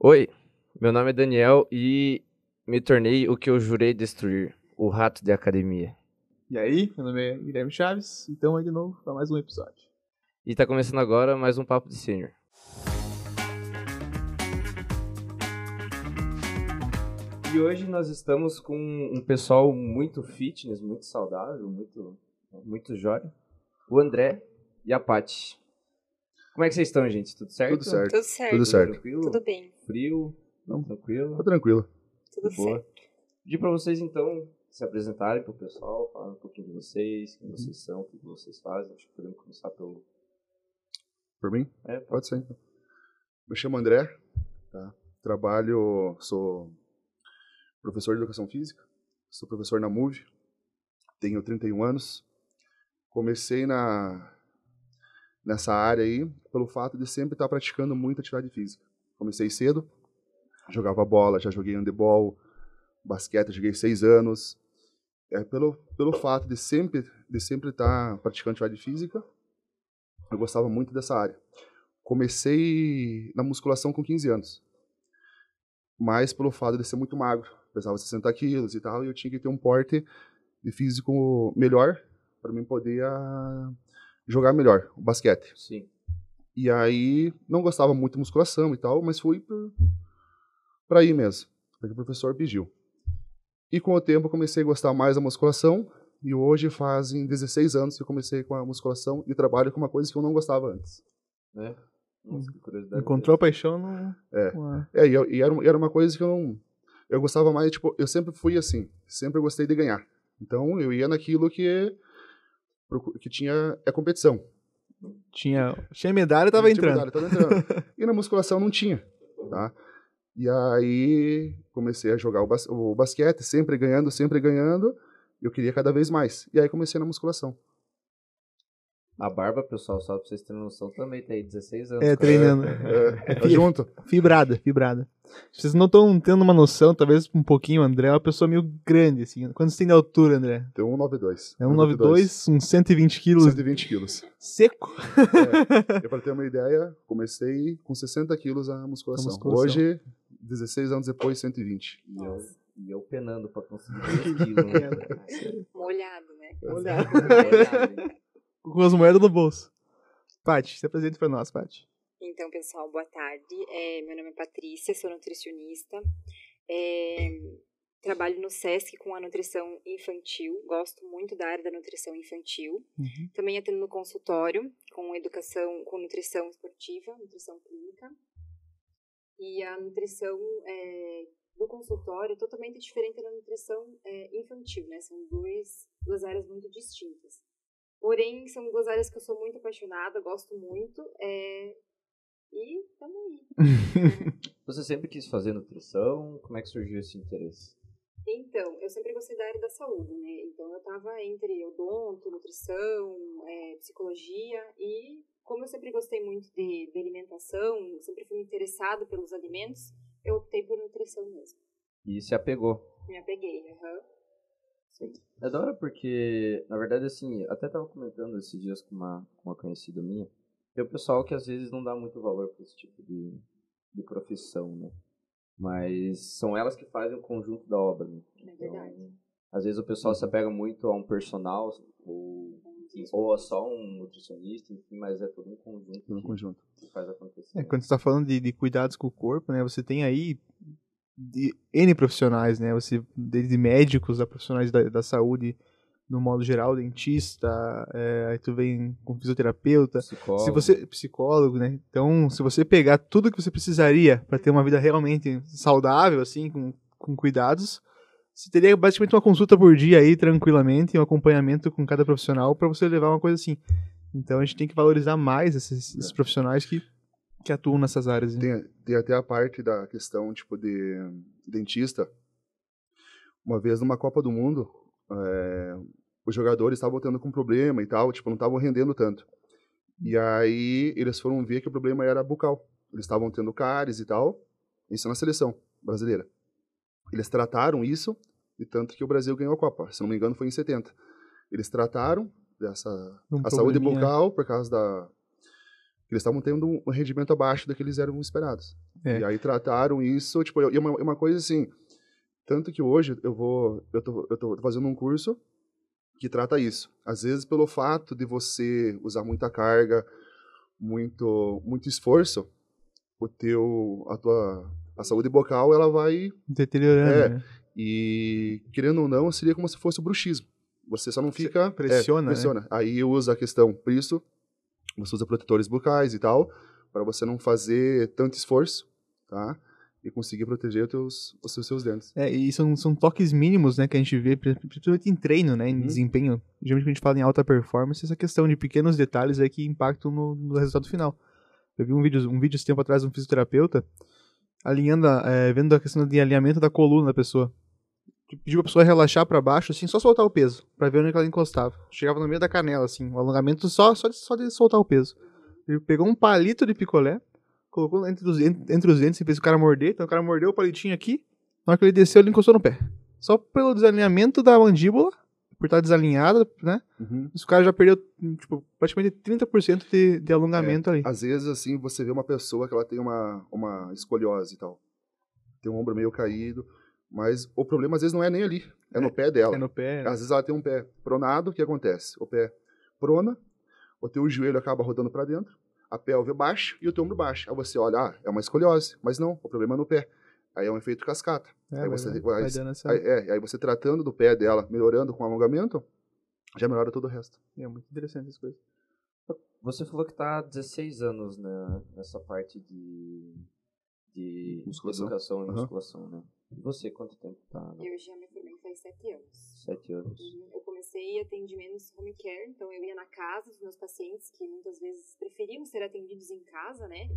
Oi, meu nome é Daniel e me tornei o que eu jurei destruir, o rato de academia. E aí, meu nome é Guilherme Chaves, então aí de novo para mais um episódio. E tá começando agora mais um Papo de Sênior. E hoje nós estamos com um pessoal muito fitness, muito saudável, muito, muito jóia. O André e a Paty. Como é que vocês estão, gente? Tudo certo? Tudo certo. Tudo certo. Tudo certo. Tranquilo? Tudo bem. Frio? Não. Tranquilo? Tá tranquilo. Tudo Boa. certo. Pedir pra vocês, então, se apresentarem pro pessoal, falar um pouquinho de vocês, quem vocês são, o que vocês fazem. Acho que podemos começar pelo... Por mim? É, Pode ser. então. Me chamo André, tá? Trabalho, sou professor de educação física, sou professor na MUV, tenho 31 anos. Comecei na nessa área aí pelo fato de sempre estar praticando muita atividade física. Comecei cedo, jogava bola, já joguei handebol, basquete, joguei seis anos. É pelo pelo fato de sempre de sempre estar praticando atividade física, eu gostava muito dessa área. Comecei na musculação com 15 anos, mas pelo fato de ser muito magro, pesava 60 quilos e tal, e eu tinha que ter um porte de físico melhor para mim poder jogar melhor o basquete. sim. E aí não gostava muito de musculação e tal, mas fui para ir mesmo, porque o professor pediu. E com o tempo eu comecei a gostar mais da musculação, e hoje fazem 16 anos que eu comecei com a musculação e trabalho com uma coisa que eu não gostava antes. Né? Nossa, que curiosidade. Encontrou a paixão no... É. É, e, eu- e era, uma- era uma coisa que eu não. Eu gostava mais, tipo, eu sempre fui assim, sempre gostei de ganhar. Então eu ia naquilo que que tinha é competição. Tinha, tinha medalha e tava entrando. medalha, tava entrando. e na musculação não tinha, tá? E aí comecei a jogar o, bas o basquete, sempre ganhando, sempre ganhando. Eu queria cada vez mais. E aí comecei na musculação. A barba, pessoal, só pra vocês terem noção, também tem 16 anos. É, cara. treinando. É, tá fi- junto. Fibrada, fibrada. Vocês não estão tendo uma noção, talvez um pouquinho, André é uma pessoa meio grande, assim. Quanto você tem de altura, André? Tem 192. É 1,92, uns 120 quilos 120 quilos. seco. É, e para ter uma ideia, comecei com 60 quilos a musculação. A musculação. Hoje, 16 anos depois, 120. E eu, e eu penando pra conseguir 2 quilos. Né? Molhado, né? Olhado. Molhado, hein? Com as moedas no bolso. Paty, se apresente pra nós, Paty. Então, pessoal, boa tarde. É, meu nome é Patrícia, sou nutricionista. É, trabalho no SESC com a nutrição infantil. Gosto muito da área da nutrição infantil. Uhum. Também atendo no consultório com educação, com nutrição esportiva, nutrição clínica. E a nutrição é, do consultório é totalmente diferente da nutrição é, infantil, né? São dois, duas áreas muito distintas. Porém, são duas áreas que eu sou muito apaixonada, gosto muito. É, e tamo aí. Você sempre quis fazer nutrição? Como é que surgiu esse interesse? Então, eu sempre gostei da área da saúde, né? Então, eu tava entre odonto, nutrição, é, psicologia e como eu sempre gostei muito de, de alimentação, sempre fui interessado pelos alimentos, eu optei por nutrição mesmo. E se apegou. Me apeguei, aham. É da hora porque, na verdade, assim, até tava comentando esses dias com uma, com uma conhecida minha, tem o pessoal que às vezes não dá muito valor para esse tipo de, de profissão, né? Mas são elas que fazem o conjunto da obra, né? É verdade. Às vezes o pessoal se apega muito a um personal ou, ou a só um nutricionista, enfim, mas é todo um conjunto No que, conjunto. que faz acontecer. É, quando você tá falando de, de cuidados com o corpo, né? Você tem aí de N profissionais, né? Você, desde médicos a profissionais da, da saúde no modo geral, dentista, é, aí tu vem com fisioterapeuta, Psicólogo. se você psicólogo, né? Então, se você pegar tudo que você precisaria para ter uma vida realmente saudável, assim, com, com cuidados, você teria basicamente uma consulta por dia aí, tranquilamente, um acompanhamento com cada profissional para você levar uma coisa assim. Então, a gente tem que valorizar mais esses, esses profissionais que, que atuam nessas áreas. Né? Tem, tem até a parte da questão, tipo, de dentista. Uma vez numa Copa do Mundo, é, os jogadores estavam tendo com problema e tal, tipo, não estavam rendendo tanto. E aí eles foram ver que o problema era bucal. Eles estavam tendo cáries e tal, isso na seleção brasileira. Eles trataram isso, e tanto que o Brasil ganhou a Copa. Se não me engano, foi em 70. Eles trataram dessa Um a saúde probleminha. bucal por causa da Eles estavam tendo um rendimento abaixo daqueles eram esperados. É. E aí trataram isso, tipo, e uma, uma coisa assim, tanto que hoje eu vou, eu tô, eu tô fazendo um curso que trata isso. Às vezes pelo fato de você usar muita carga, muito, muito esforço, o teu, a tua, a saúde bucal, ela vai Deteriorando, É. né? e querendo ou não, seria como se fosse o bruxismo. Você só não Você fica pressiona, é, né? pressiona. Aí usa a questão, isso você usa protetores bucais e tal, para você não fazer tanto esforço, tá? E conseguir proteger os teus, os seus- dentes. É, e são, são toques mínimos, né, que a gente vê, pri- principalmente em treino, né, em Uhum. desempenho. Geralmente quando a gente fala em alta performance, essa questão de pequenos detalhes é que impactam no, no resultado final. Eu vi um vídeo, um vídeo esse tempo atrás de um fisioterapeuta alinhando, a- é, vendo a questão de alinhamento da coluna da pessoa. Pediu pra pessoa relaxar pra baixo, assim, só soltar o peso, pra ver onde ela encostava. Chegava no meio da canela, assim, o alongamento só, só, de, só de soltar o peso. Ele pegou um palito de picolé, colocou entre os, en- entre os dentes e fez o cara morder. Então o cara mordeu o palitinho aqui. Na hora que ele desceu, ele encostou no pé. Só pelo desalinhamento da mandíbula, por estar desalinhada, né? Uhum. Esse cara já perdeu, tipo, praticamente 30% de, de alongamento ali. Às vezes, assim, você vê uma pessoa que ela tem uma, uma escoliose e tal. Tem um ombro meio caído. Mas o problema, às vezes, não é nem ali. É no pé dela. É no pé. Às vezes ela tem um pé pronado, o que acontece? O pé prona, o teu joelho acaba rodando para dentro, a pelve baixa e o teu ombro baixo. Aí você olha, ah, é uma escoliose. Mas não, o problema é no pé. Aí é um efeito cascata. É, aí você- vai vai- dando essa... Aí, é, aí você tratando do pé dela, melhorando com alongamento, já melhora todo o resto. É muito interessante essa coisa. Você falou que tá há 16 anos né, nessa parte de, de Musculação. educação e Aham. musculação, né? E você, quanto tempo tá? Né? Eu já me formei faz sete anos. Sete anos. Uhum. Eu comecei atendimentos home care, então eu ia na casa dos meus pacientes, que muitas vezes preferiam ser atendidos em casa, né?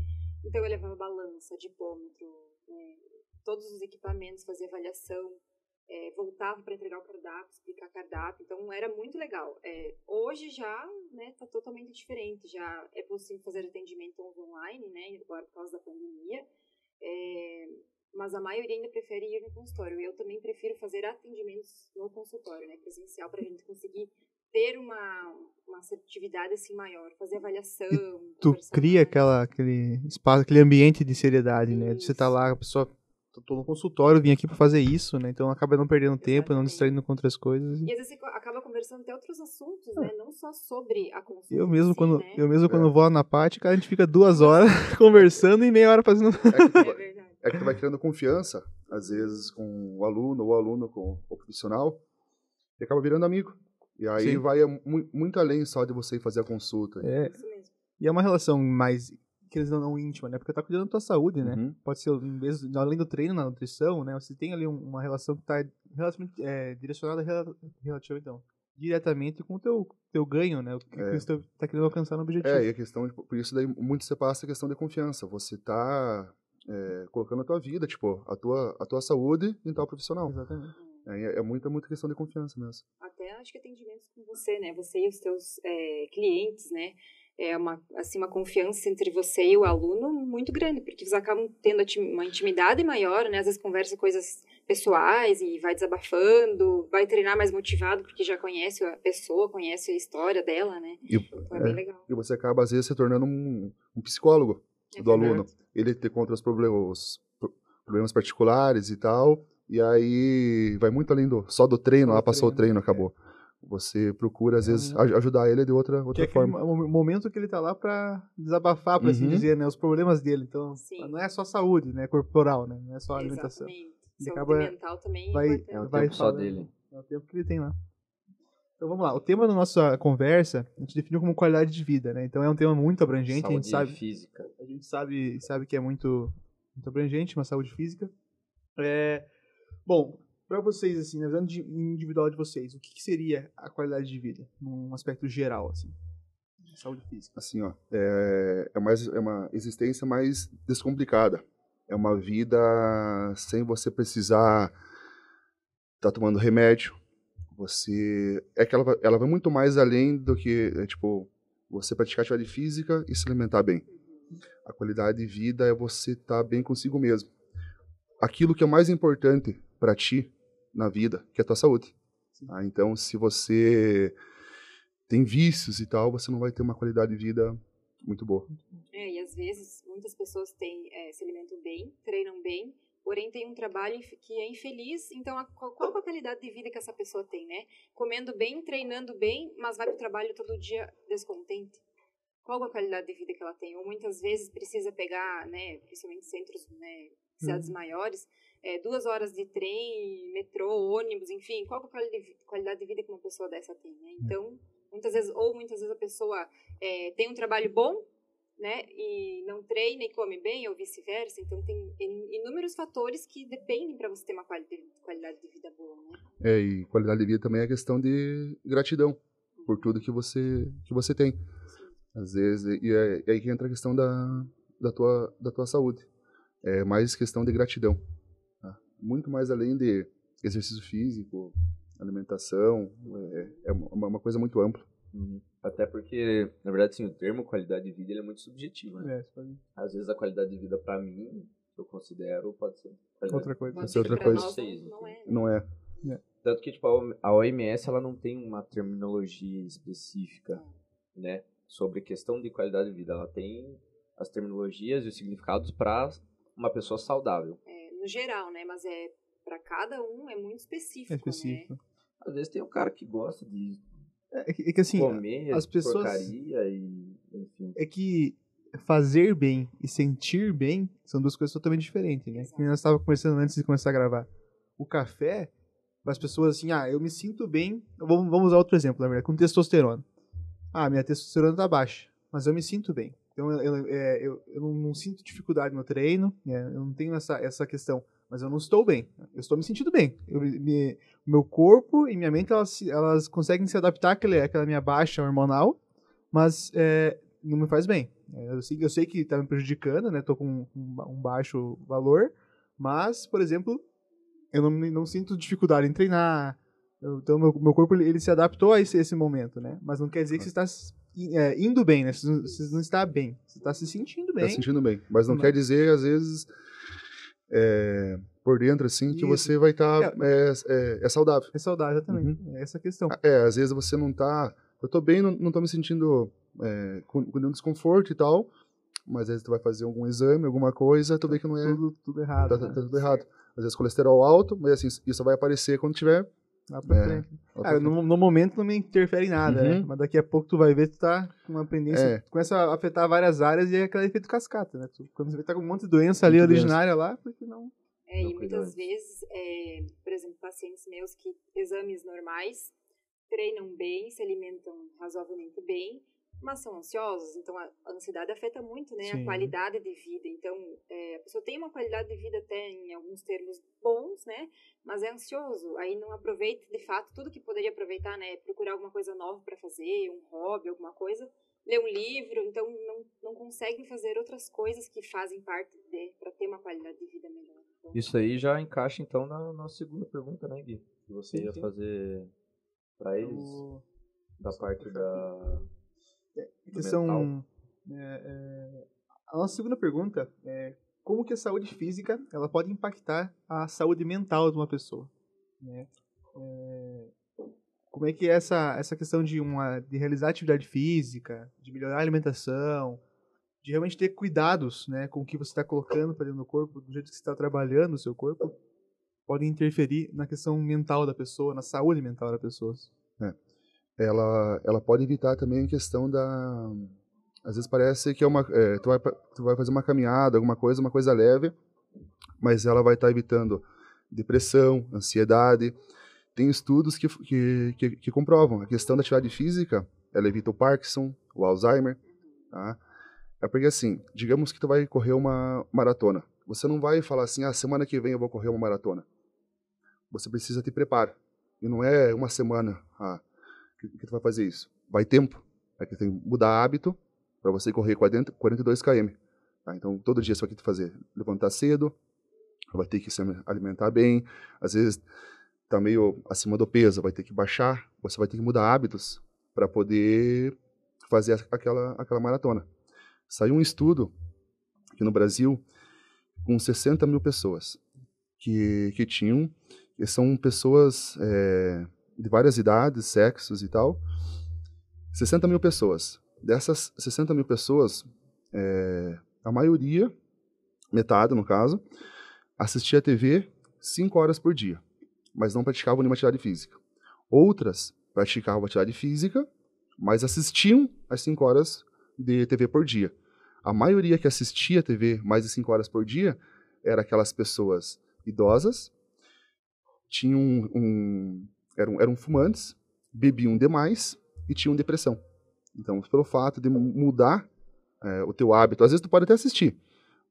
Então eu levava balança, dipômetro, né? todos os equipamentos, fazia avaliação, é, voltava para entregar o cardápio, explicar cardápio, então era muito legal. É, hoje já né, tá totalmente diferente, já é possível fazer atendimento online, né? Agora por causa da pandemia. É, mas a maioria ainda prefere ir no consultório. Eu também prefiro fazer atendimentos no consultório, né, presencial, para a gente conseguir ter uma, uma assertividade assim maior, fazer avaliação. Tu conversar cria aquela, aquele espaço, aquele ambiente de seriedade, né? De você tá Isso. lá, a pessoa... Tô no consultório, vim aqui pra fazer isso, né? Então acaba não perdendo tempo, não Exatamente. distraindo com outras coisas. E às vezes você acaba conversando até outros assuntos, né? Não só sobre a consulta. Eu mesmo, si, quando, né? eu mesmo quando É. vou lá na prática, a gente fica duas horas conversando e meia hora fazendo. É tu, É é que tu vai criando confiança, às vezes, com o aluno, ou o aluno com o profissional, e acaba virando amigo. E aí Sim. vai mu- muito além só de você ir fazer a consulta. É, Isso mesmo. e é uma relação mais, que eles não, íntima, né? Porque tá cuidando da tua saúde, né? Uhum. Pode ser, mesmo, além do treino, na nutrição, né? Você tem ali um- uma relação que tá relativamente, é, direcionada rela- relativa, então, diretamente com o teu, teu ganho, né? O que, É. que você tá querendo alcançar no objetivo. É, e a questão, de- por isso daí muito você passa a questão de confiança. Você tá é, colocando a tua vida, tipo, a tua, a tua saúde em tal profissional. Exatamente. É, é muita, muita questão de confiança mesmo. Até acho que atendimentos com você, né? Você e os teus é, clientes, né? É uma, assim, uma confiança entre você e o aluno muito grande, porque vocês acabam tendo uma intimidade maior, né? Às vezes conversa coisas pessoais e vai desabafando, vai treinar mais motivado porque já conhece a pessoa, conhece a história dela, né? E, Então é bem legal. e você acaba, às vezes, se tornando um, um psicólogo É do aluno. Ele te conta os problemas, problemas particulares e tal, e aí vai muito além do, só do treino, Só lá do passou o treino, treino, acabou. Você procura, às É vezes, um- aj- ajudar ele de outra, Que outra é aquele forma. mo- momento que ele tá lá pra desabafar, por assim Uhum. dizer, né? Os problemas dele. Então, Sim. não é só saúde, né? Corporal, né? Não é só alimentação. Exatamente. Ele Saúde acaba- mental também é vai- importante. É o Vai tempo só falando. dele. É o tempo que ele tem lá. Então vamos lá. O tema da nossa conversa, a gente definiu como qualidade de vida, né? Então é um tema muito abrangente, a gente Saúde sabe, física. a gente sabe, sabe que é muito, muito abrangente, uma saúde física. É, bom, para vocês assim, na visão individual de vocês, o que, que seria a qualidade de vida, num aspecto geral assim? Saúde física. assim, ó, é, é, mais, é uma existência mais descomplicada. É uma vida sem você precisar estar tá tomando remédio. Você é que ela, vai- ela vai muito mais além do que é, tipo você praticar atividade física e se alimentar bem. A qualidade de vida é você estar bem consigo mesmo. Aquilo que é mais importante para ti na vida, que é a tua saúde. tá? Então, se você tem vícios e tal, você não vai ter uma qualidade de vida muito boa. É, e às vezes muitas pessoas têm, é, se alimentam bem, treinam bem, porém tem um trabalho que é infeliz, então a, qual, qual a qualidade de vida que essa pessoa tem, né? Comendo bem, treinando bem, mas vai para o trabalho todo dia descontente. Qual a qualidade de vida que ela tem? Ou muitas vezes precisa pegar, né, principalmente centros, né, cidades maiores, é, duas horas de trem, metrô, ônibus, enfim, qual a quali- qualidade de vida que uma pessoa dessa tem, né? Então, muitas vezes, ou muitas vezes a pessoa é, tem um trabalho bom, né, e não treina e come bem, ou vice-versa. Então, tem in- inúmeros fatores que dependem para você ter uma quali- qualidade de vida boa, né? É, e qualidade de vida também é questão de gratidão por tudo que você que você tem. Às vezes, e é, aí que entra a questão da, da, tua, da tua saúde. É mais questão de gratidão. tá? Muito mais além de exercício físico, alimentação, é, é uma coisa muito ampla. Uhum. Até porque, na verdade, sim, o termo qualidade de vida ele é muito subjetivo, né? É, pode- Às vezes a qualidade de vida pra mim, que eu considero, pode ser qualidade Outra coisa. Pode ser outra coisa. Vocês, não, não é. né? Não é. Tanto que, tipo, a OM- a OMS, ela não tem uma terminologia específica, né? Sobre questão de qualidade de vida. Ela tem as terminologias e os significados para uma pessoa saudável. É, no geral, né? Mas é para cada um é muito específico, É específico. Às vezes tem um cara que gosta de É, que- é que assim, comer as pessoas- porcaria e, enfim. é que fazer bem e sentir bem são duas coisas totalmente diferentes, né? Exato. Que nós estávamos conversando antes de começar a gravar. O café, as pessoas assim, ah, eu me sinto bem. Vamos, vamos usar outro exemplo, na verdade, com testosterona. Ah, minha testosterona tá baixa, mas eu me sinto bem. Então eu, eu, é, eu, eu não, não sinto dificuldade no treino, né? eu não tenho essa, essa questão, mas eu não estou bem. Eu estou me sentindo bem. Eu, me, meu corpo e minha mente elas, se- elas conseguem se adaptar àquele, àquela minha baixa hormonal, mas é, não me faz bem. É, Eu sei, eu sei que tá me prejudicando, né? Tô com um, um baixo valor, mas, por exemplo, eu não, não sinto dificuldade em treinar. Eu- então, meu, meu corpo ele, ele se adaptou a esse, esse momento, né? Mas não quer dizer que você está é, indo bem, né? Você não, você não está bem. Você está se sentindo bem. Tá sentindo bem. Mas não Mas- quer dizer, às vezes, é, por dentro, assim, que Isso. você vai estar. é, é, é saudável. É saudável, exatamente. É essa a questão. É, às vezes você não tá. Eu tô bem, não, não tô me sentindo é, com, com nenhum desconforto e tal. Mas às vezes tu vai fazer algum exame, alguma coisa, tu vê que não é. Tudo, tudo errado. Tá, tá- né? tá tudo errado. Às vezes colesterol alto, mas assim, isso vai aparecer quando tiver. Lá pra É. frente. Ah, no, no momento não me interfere em nada, né? Uhum. Mas daqui a pouco tu vai ver que tu tá com uma pendência. É. Começa a afetar várias áreas e é aquele efeito cascata, né? Tu, quando você vê tá com um monte de doença ali de originária lá, porque não. É, Não e muitas antes. vezes, é, por exemplo, pacientes meus que exames normais, treinam bem, se alimentam razoavelmente bem, mas são ansiosos, então a ansiedade afeta muito né, Sim. a qualidade de vida. Então, é, a pessoa tem uma qualidade de vida até em alguns termos bons, né? Mas é ansioso, aí não aproveita de fato tudo que poderia aproveitar, né? Procurar alguma coisa nova para fazer, um hobby, alguma coisa, ler um livro, então não, não conseguem fazer outras coisas que fazem parte de para ter uma qualidade de vida melhor. Então, Isso aí já encaixa então na nossa segunda pergunta, né, Gui? Que você Sim, ia sim. fazer pra eles O- da parte da. Que do são. mental. é, é, a nossa segunda pergunta é como que a saúde física ela pode impactar a saúde mental de uma pessoa, né? É, como é que é essa essa questão de uma de realizar atividade física, de melhorar a alimentação, de realmente ter cuidados, né, com o que você está colocando para dentro do corpo, do jeito que você está trabalhando o seu corpo, pode interferir na questão mental da pessoa, na saúde mental da pessoa. Ela, ela pode evitar também a questão da. Às vezes parece que é uma, é, tu, vai, tu vai fazer uma caminhada, alguma coisa, uma coisa leve, mas ela vai estar evitando depressão, ansiedade. Tem estudos que, que, que, que comprovam a questão da atividade física, ela evita o Parkinson, o Alzheimer, tá? É porque assim, digamos que tu vai correr uma maratona. Você não vai falar assim, ah, semana que vem eu vou correr uma maratona. Você precisa te preparar. E não é uma semana, ah, que, que tu vai fazer isso? Vai tempo. É que tem que mudar hábito para você correr 40, 42 km. Tá? Então, todo dia você vai ter que fazer levantar cedo, vai ter que se alimentar bem, às vezes tá meio acima do peso, vai ter que baixar, você vai ter que mudar hábitos para poder fazer aquela aquela maratona. Saiu um estudo aqui no Brasil com 60 mil pessoas que, que tinham, que são pessoas é, de várias idades, sexos e tal, 60 mil pessoas. Dessas 60 mil pessoas, é, a maioria, metade no caso, assistia a TV 5 horas por dia, mas não praticavam nenhuma atividade física. Outras praticavam atividade física, mas assistiam as 5 horas de TV por dia. A maioria que assistia TV mais de 5 horas por dia era aquelas pessoas idosas, tinham um, eram, eram fumantes, bebiam demais e tinham depressão. Então, pelo fato de mudar é, o teu hábito, às vezes tu pode até assistir,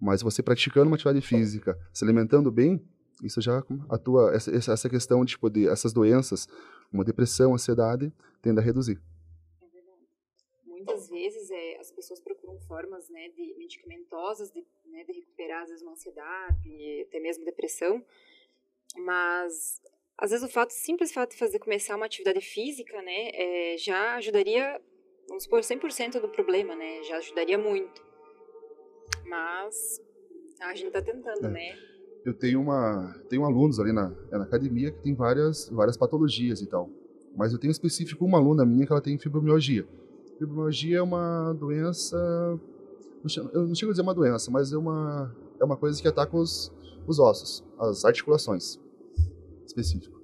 mas você praticando uma atividade física, se alimentando bem, isso já atua, essa, essa questão de, tipo, de essas doenças, uma depressão, ansiedade, tende a reduzir. É verdade. Muitas vezes é, as pessoas procuram formas né, de medicamentosas de, né, de recuperar, às vezes, uma ansiedade, até mesmo depressão, mas às vezes o fato, simples fato de fazer começar uma atividade física, né, é, já ajudaria, vamos supor, 100% do problema, né, já ajudaria muito. Mas a gente está tentando, é. né. Eu tenho uma, tenho alunos ali na, é na academia que tem várias, várias patologias e tal. Mas eu tenho específico uma aluna minha que ela tem fibromialgia. Fibromialgia é uma doença, eu não chego a dizer uma doença, mas é uma, é uma coisa que ataca os, os ossos, as articulações específico.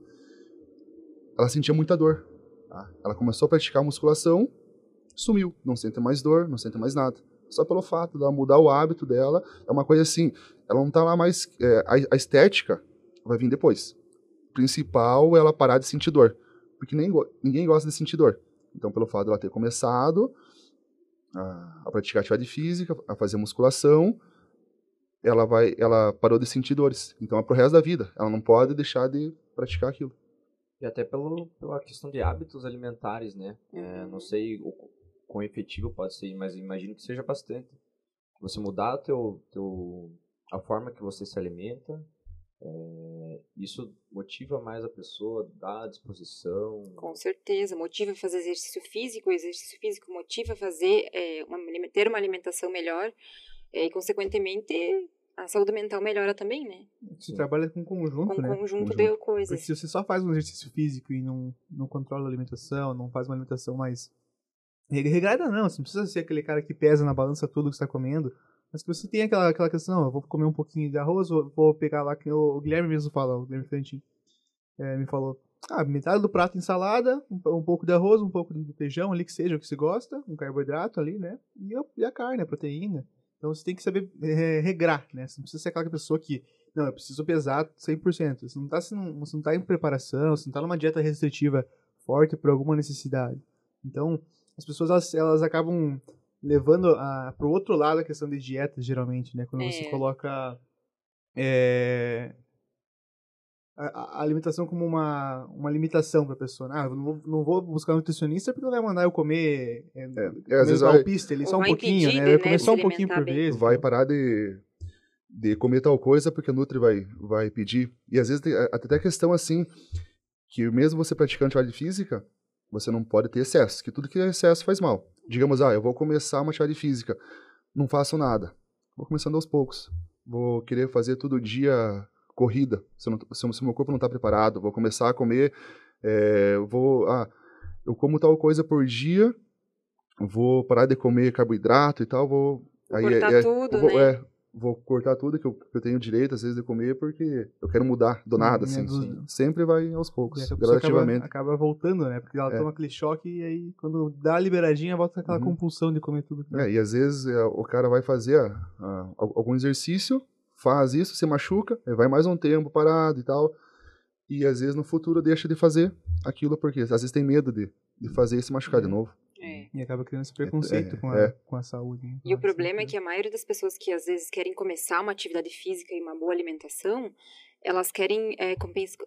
Ela sentia muita dor. Tá? Ela começou a praticar musculação, sumiu, não sente mais dor, não sente mais nada. Só pelo fato dela mudar o hábito dela, é uma coisa assim, ela não tá lá mais. É, a, a, estética vai vir depois. O principal é ela parar de sentir dor. Porque nem, ninguém gosta de sentir dor. Então, pelo fato dela ter começado a, a praticar atividade física, a fazer musculação, ela vai, ela parou de sentir dores. Então é pro resto da vida. Ela não pode deixar de praticar aquilo. E até pelo, pela questão de hábitos alimentares, né? É, não sei o quão efetivo pode ser, mas imagino que seja bastante. Você mudar teu, teu, a forma que você se alimenta, é, isso motiva mais a pessoa, dá disposição. Com certeza, motiva a fazer exercício físico, o exercício físico motiva a fazer, é, uma, ter uma alimentação melhor, e consequentemente a saúde mental melhora também, né? Você trabalha com conjunto, com né? Um conjunto de coisas. Porque se você só faz um exercício físico e não, não controla a alimentação, não faz uma alimentação mais regrada, não. Você não precisa ser aquele cara que pesa na balança tudo que você está comendo. Mas que você tem aquela, aquela questão, eu vou comer um pouquinho de arroz, vou pegar lá, que o Guilherme mesmo fala, o Guilherme Frentin, é, me falou, ah, metade do prato ensalada, um, um, pouco de arroz, um pouco de feijão ali, que seja o que você gosta, um carboidrato ali, né? E a, e a carne, a proteína. Então você tem que saber é, regrar, né? Você não precisa ser aquela pessoa que, não, eu preciso pesar 100%. Você não está você não, tá em preparação, você não está numa dieta restritiva forte por alguma necessidade. Então, as pessoas elas, elas acabam levando para o outro lado a questão de dieta, geralmente, né? Quando é. você coloca é, a, a, alimentação como uma, uma limitação para a pessoa. Ah, não vou, não vou buscar um nutricionista porque não vai mandar eu comer, é, é, comer às vezes vai, pista, ele só um pouquinho, né? Eu comer só um pouquinho por vez. Vai parar de, de comer tal coisa porque a Nutri vai, vai pedir. E às vezes tem até questão assim, que mesmo você praticando atividade física, você não pode ter excesso, que tudo que é excesso faz mal. Digamos, ah, eu vou começar uma atividade física, não faço nada. Vou começando aos poucos. Vou querer fazer todo dia corrida, se, não, se, se meu corpo não está preparado, vou começar a comer, é, vou, ah, eu como tal coisa por dia, vou parar de comer carboidrato e tal, vou... Aí, cortar é, tudo, vou, né? É, vou cortar tudo que eu, que eu, tenho direito, às vezes, de comer, porque eu quero mudar do nada, assim. Sempre vai aos poucos, gradativamente. Acaba, acaba, voltando, né? Porque ela é. toma aquele choque e aí, quando dá a liberadinha, volta aquela uhum. compulsão de comer tudo. É, e às vezes é, o cara vai fazer ah, algum exercício, faz isso, se machuca, vai mais um tempo parado e tal. E às vezes no futuro deixa de fazer aquilo porque às vezes tem medo de, de fazer e se machucar de uhum. novo. É. E acaba criando esse preconceito é, com, a, é. com a saúde. E o problema é que a maioria das pessoas que às vezes querem começar uma atividade física e uma boa alimentação, elas querem é,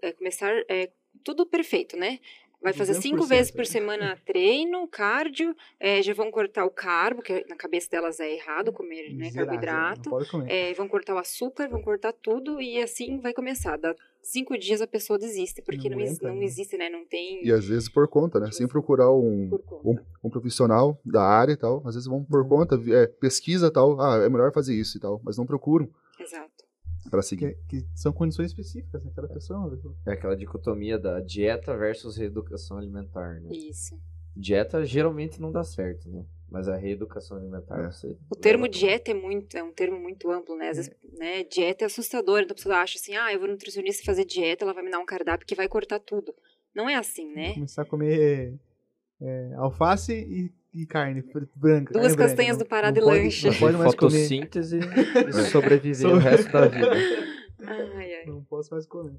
é, começar é, tudo perfeito, né? Vai fazer cinco vezes por semana treino, cardio, é, já vão cortar o carbo, que na cabeça delas é errado comer né, carboidrato. É, vão cortar o açúcar, vão cortar tudo e assim vai começar. Dá cinco dias a pessoa desiste, porque não, não, aguenta, não né? existe, né? Não tem. E às vezes por conta, né? Sem procurar um, um, um, profissional da área e tal. Às vezes vão por uhum. conta, é, pesquisa tal. Ah, é melhor fazer isso e tal. Mas não procuram. Exato para seguir. Que, que, são condições específicas, né? Cada pessoa. É aquela dicotomia da dieta versus reeducação alimentar, né? Isso. Dieta geralmente não dá certo, né? Mas a reeducação alimentar, É. não sei. O termo dieta é muito, é um termo muito amplo, né? Às vezes, né, dieta é assustador, então a pessoa acha assim, ah, eu vou no nutricionista fazer dieta, ela vai me dar um cardápio que vai cortar tudo. Não é assim, né? Começar a comer é, alface e, e carne branca. Duas carne branca. castanhas Não- do Pará não de pode- lanche. Não pode mais comer. fotossíntese e sobreviver o resto da vida. Ai, ai. Não posso mais comer.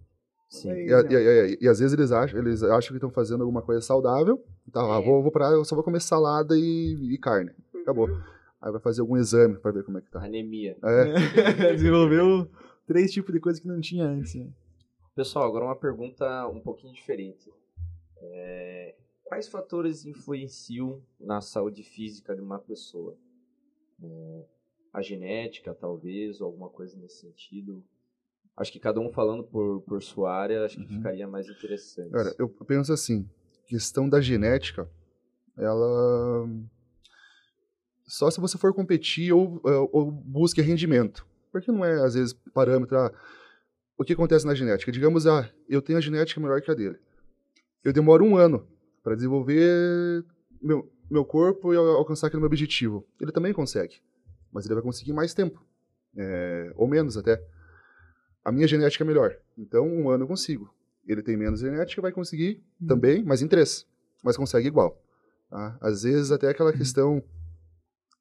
Sim. Aí, E, não. e e- e às vezes eles acham, eles acham que estão fazendo alguma coisa saudável. Tá, ah, É. vou, vou pra, eu só vou comer salada e, e carne. Acabou. Uhum. Aí vai fazer algum exame pra ver como é que tá. Anemia. É, Desenvolveu três tipos de coisa que não tinha antes. né? Pessoal, agora uma pergunta um pouquinho diferente. É, quais fatores influenciam na saúde física de uma pessoa? É, a genética, talvez, ou alguma coisa nesse sentido? Acho que cada um falando por, por sua área, acho que Uhum. ficaria mais interessante. cara, eu penso assim, questão da genética, ela só se você for competir ou, ou busque rendimento. Porque não é, às vezes, parâmetro. ah, o que acontece na genética? Digamos, ah, eu tenho a genética melhor que a dele. Eu demoro um ano para desenvolver meu, meu corpo e al- alcançar aquele meu objetivo. Ele também consegue, mas ele vai conseguir mais tempo, é, ou menos até. A minha genética é melhor, então um ano eu consigo. Ele tem menos genética, vai conseguir também, mas em três, mas consegue igual. tá? Às vezes até aquela questão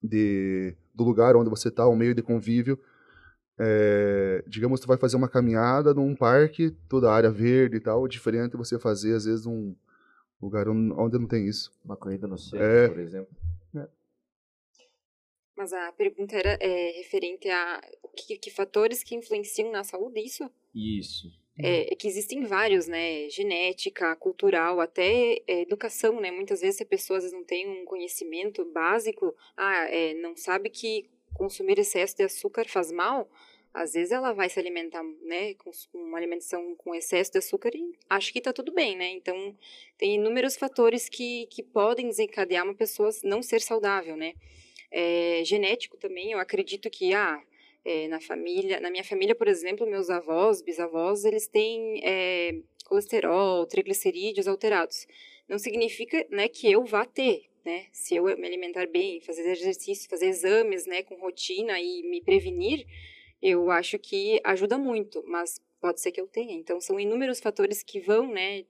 de, do lugar onde você está, o meio de convívio. É, digamos, tu vai fazer uma caminhada num parque, toda a área verde e tal, diferente você fazer, às vezes, num lugar onde onde não tem isso. Uma corrida no centro, É. por exemplo. Mas a pergunta era é, referente a que, que fatores que influenciam na saúde, isso? Isso. É, é que existem vários, né? Genética, cultural, até é, educação, né? Muitas vezes a pessoa às vezes, não tem um conhecimento básico, ah, é, não sabe que consumir excesso de açúcar faz mal, às vezes ela vai se alimentar, né, com uma alimentação com excesso de açúcar e acha que tá tudo bem, né? Então, tem inúmeros fatores que, que podem desencadear uma pessoa não ser saudável, né? É, genético também, eu acredito que, ah, é, na família, na minha família, por exemplo, meus avós, bisavós, eles têm é, colesterol, triglicerídeos alterados. Não significa, né, que eu vá ter, né? Se eu me alimentar bem, fazer exercício, fazer exames, né, com rotina e me prevenir, eu acho que ajuda muito, mas pode ser que eu tenha. Então, são inúmeros fatores que vão, né,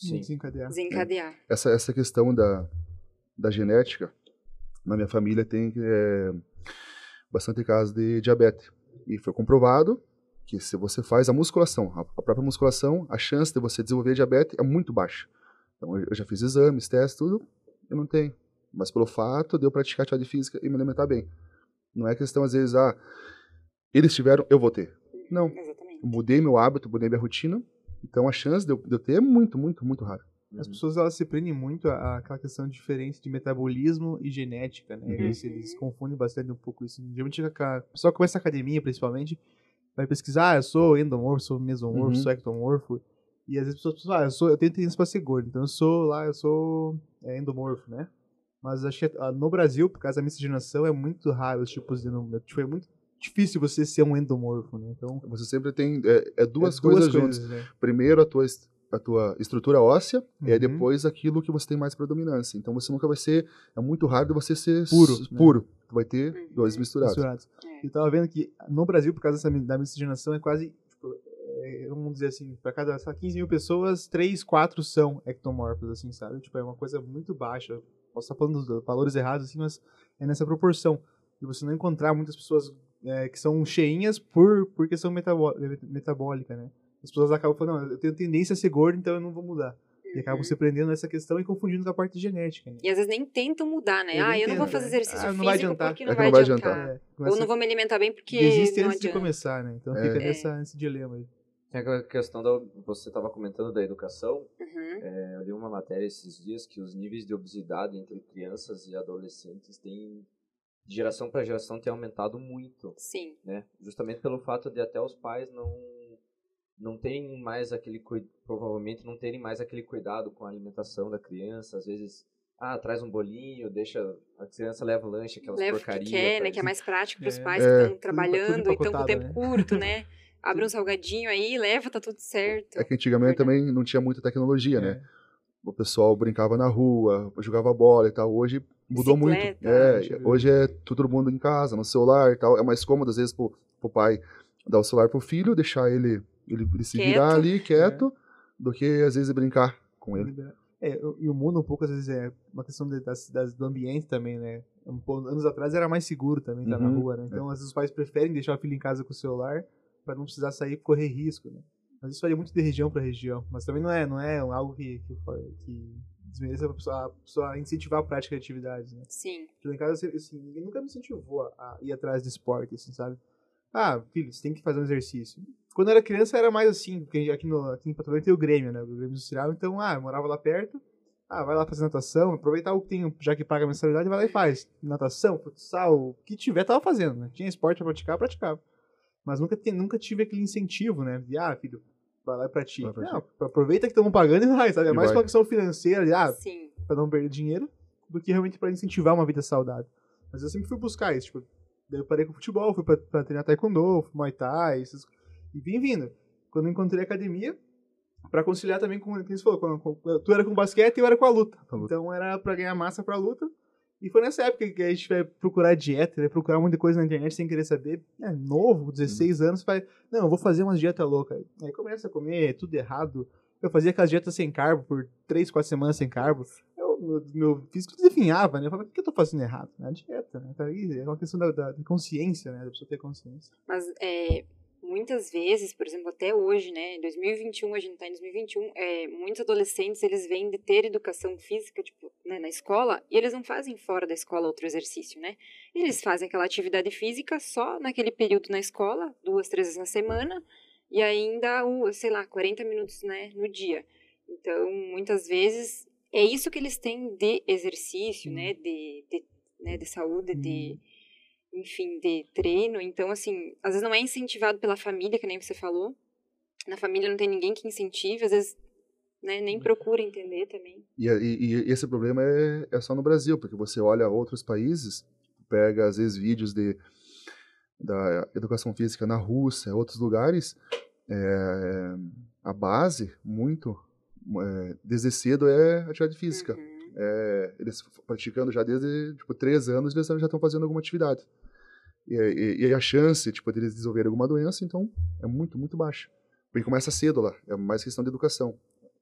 Sim. Desencadear. desencadear. Essa, essa questão da, da genética, na minha família tem é, bastante casos de diabetes. E foi comprovado que se você faz a musculação, a, a própria musculação, a chance de você desenvolver diabetes é muito baixa. Então eu, eu já fiz exames, testes, tudo, eu não tenho. Mas pelo fato de eu praticar atividade física e me alimentar bem. Não é questão, às vezes, ah, eles tiveram, eu vou ter. Não. Exatamente. Eu mudei meu hábito, mudei minha rotina, então a chance de eu, de eu ter é muito, muito, muito rara. As pessoas elas se prendem muito àquela questão de diferença de metabolismo e genética, né? Uhum. Eles, eles confundem bastante um pouco isso. Geralmente a pessoal começa a academia, principalmente, vai pesquisar, ah, eu sou endomorfo, sou mesomorfo, Uhum. sou ectomorfo. E às vezes as pessoas pensam, ah, eu, sou, eu tenho tendência pra ser gordo, então eu sou lá, eu sou é, endomorfo, né? Mas acho que ah, no Brasil, por causa da miscigenação, é muito raro os tipos de endomorfo. Tipo, é muito difícil você ser um endomorfo, né? Então, Você sempre tem é, é duas, é coisas, juntas. né? Primeiro a tua, a tua estrutura óssea e aí Uhum. depois aquilo que você tem mais predominância. Então você nunca vai ser, é muito raro você ser Puro, né? puro. Tu vai ter Uhum. dois misturados. misturados. É. E tava vendo que no Brasil, por causa dessa, da miscigenação, é quase, tipo, é, vamos dizer assim, pra cada sei lá, 15 mil pessoas, 3, 4 são ectomorfos, assim, sabe? Tipo, é uma coisa muito baixa. Posso estar falando dos valores errados, assim, mas é nessa proporção. E você não encontrar muitas pessoas é, que são cheinhas por, por questão metabó- metabólica, né? As pessoas acabam falando, não, eu tenho tendência a ser gordo, então eu não vou mudar. E acabam Uhum. se prendendo nessa questão e confundindo com a parte genética, né? E às vezes nem tentam mudar, né? Eu ah, eu não vou tento, fazer né? exercício Ah, não físico vai adiantar. porque É não que vai não vai adiantar. adiantar. É, Ou não vou me alimentar bem porque Desiste não antes de adianta. começar, né? Então É. fica É. nessa, nesse dilema aí. Tem aquela questão da. Você estava comentando da educação. Uhum. É, eu li uma matéria esses dias que os níveis de obesidade entre crianças e adolescentes têm. De geração para geração tem aumentado muito. Sim. né? Justamente pelo fato de até os pais não não terem mais aquele provavelmente não terem mais aquele cuidado com a alimentação da criança, às vezes ah, traz um bolinho, deixa a criança leva o lanche, aquelas Leva o porcarias. que quer, né? faz- Que é mais prático para os É. pais É. que estão tudo trabalhando e estão com o tempo né? curto, né? Abre um salgadinho aí, leva, tá tudo certo. É que antigamente Verdade. também não tinha muita tecnologia, né? É. O pessoal brincava na rua, jogava bola e tal. Hoje Mudou muito. É, ver. hoje é todo mundo em casa, no celular e tal. É mais cômodo, às vezes, pro, pro pai dar o celular pro filho, deixar ele, ele, ele se Quieto. virar ali, quieto, do que, às vezes, brincar com ele. É, e o mundo um pouco, às vezes, é uma questão de- das, das- do ambiente também, né? Um anos atrás era mais seguro também estar na Uhum. rua, né? Então, às vezes, os pais preferem deixar o filho em casa com o celular para não precisar sair e correr risco, né? Mas isso varia muito de região para região. Mas também não é, não é algo que, que, que desmereça a pessoa, a pessoa incentivar a prática de atividades, né? Sim. Porque lá em casa, assim, ninguém nunca me incentivou a, ir atrás de esporte, assim, sabe? Ah, filho, você tem que fazer um exercício. Quando eu era criança era mais assim, porque aqui, no, aqui em Pato Branco tem o Grêmio, né? O Grêmio Social, então, ah, eu morava lá perto. Ah, vai lá fazer natação, aproveitar o que tem, já que paga a mensalidade, vai lá e faz. Natação, futsal, o que tiver, tava fazendo, né? Tinha esporte pra praticar, praticava. Mas nunca, nunca tive aquele incentivo, né? De, ah, filho, vai lá e pratica. Vai Não, aproveita que estão pagando e vai, sabe? É E mais vai. uma questão financeira, de, ah, Sim. pra não perder dinheiro, do que realmente pra incentivar uma vida saudável. Mas eu sempre fui buscar isso, tipo, daí eu parei com o futebol, fui pra, pra treinar taekwondo, fui muay thai, essas, e vim vindo. Quando eu encontrei a academia, pra conciliar também com o que você falou, com- com- tu era com basquete e eu era com a luta. Com a luta. Então era pra ganhar massa pra luta. E foi nessa época que a gente vai procurar dieta, vai procurar um monte de coisa na internet sem querer saber. É novo, 16 anos, vai, não, eu vou fazer umas dietas loucas. Aí começa a comer tudo errado. Eu fazia aquelas dietas sem carbo por 3, 4 semanas sem carbo. Eu, meu, meu físico definhava, né? Eu falava, o que eu tô fazendo errado? É a dieta, né? Tá aí, é uma questão da, da consciência, né? Da pessoa ter consciência. Mas é, muitas vezes, por exemplo, até hoje, né, em 2021, a gente está em 2021, é, muitos adolescentes, eles vêm de ter educação física, tipo, né, na escola, e eles não fazem fora da escola outro exercício, né? Eles fazem aquela atividade física só naquele período na escola, duas, três vezes na semana, e ainda, o, sei lá, 40 minutos, né, no dia. Então, muitas vezes, é isso que eles têm de exercício, né, de, de, né, de saúde, de enfim, de treino. Então, assim, às vezes não é incentivado pela família, que nem você falou. Na família não tem ninguém que incentive, às vezes né, nem procura entender também. E, e- e esse problema é, é só no Brasil, porque você olha outros países, pega às vezes vídeos de, da educação física na Rússia, outros lugares, é, a base, muito, é, desde cedo é atividade física. Uhum. É, eles praticando já desde tipo, três anos, eles já estão fazendo alguma atividade. E, e- e a chance tipo, de eles desenvolverem alguma doença, então, é muito, muito baixa. Porque começa cedo lá, é mais questão de educação.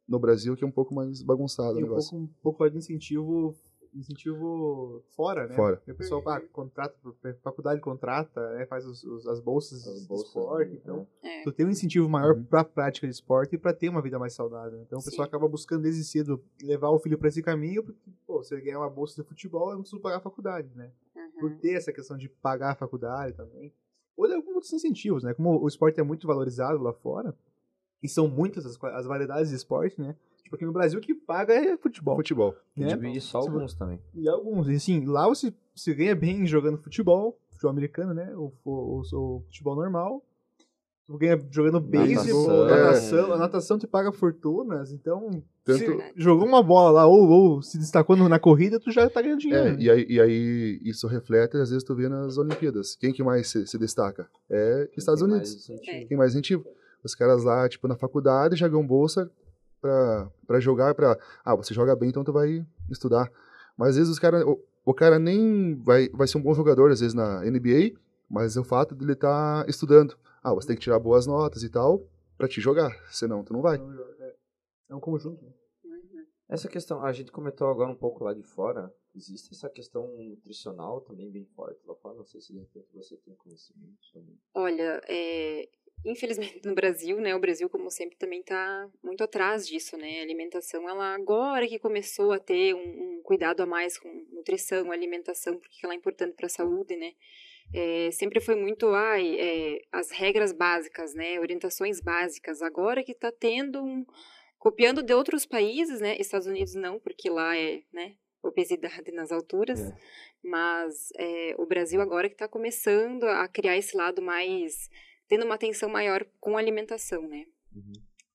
No Brasil, que é um pouco mais bagunçado o E um negócio. pouco, um pouco de incentivo, incentivo fora, né? Fora. O pessoal ah, contrata, a faculdade contrata, né? faz os, os- as bolsas As de bolsas, esporte, né? então É. tu tem um incentivo maior Uhum. pra prática de esporte e pra ter uma vida mais saudável. Então o pessoal Sim. acaba buscando desde cedo levar o filho pra esse caminho, porque, pô, você ganhar uma bolsa de futebol, eu não preciso pagar a faculdade, né? Por Uhum. ter essa questão de pagar a faculdade também. Ou de alguns outros incentivos, né? Como o esporte é muito valorizado lá fora, e são muitas as, as variedades de esporte, né? Tipo, aqui no Brasil o que paga é futebol. Futebol. né? E só alguns também. E alguns, e assim, lá você se ganha bem jogando futebol, futebol americano, né? O, o, o futebol normal. Tu ganha jogando beisebol, Natação. natação. A natação te paga fortunas, então. Tanto- Se jogou uma bola lá ou, ou se destacou na corrida, tu já tá ganhando dinheiro. É, né? e aí, e aí isso reflete, às vezes, tu vê nas Olimpíadas. Quem que mais se, se destaca? É Estados Tem Unidos. mais. É. Quem mais incentivo? Os caras lá, tipo, na faculdade já ganham bolsa pra, pra jogar, pra... Ah, você joga bem, então tu vai estudar. Mas às vezes os cara, o, o cara nem vai, vai ser um bom jogador, às vezes, na NBA, mas é o fato dele estar estudando. Ah, você tem que tirar boas notas e tal pra te jogar, senão tu não vai. É- É um conjunto. né? Uhum. Essa questão, a gente comentou agora um pouco lá de fora, existe essa questão nutricional também bem forte lá fora, não sei se de repente você tem conhecimento sobre Olha, é, infelizmente no Brasil, né, o Brasil como sempre também está muito atrás disso, né, a alimentação, ela agora que começou a ter um, um cuidado a mais com nutrição, alimentação, porque ela é importante para a saúde, né, é, sempre foi muito, ai, é, as regras básicas, né, orientações básicas, agora que está tendo um, copiando de outros países, né, Estados Unidos não, porque lá é, né, obesidade nas alturas, É. mas é, o Brasil agora que está começando a criar esse lado mais, tendo uma atenção maior com a alimentação, né?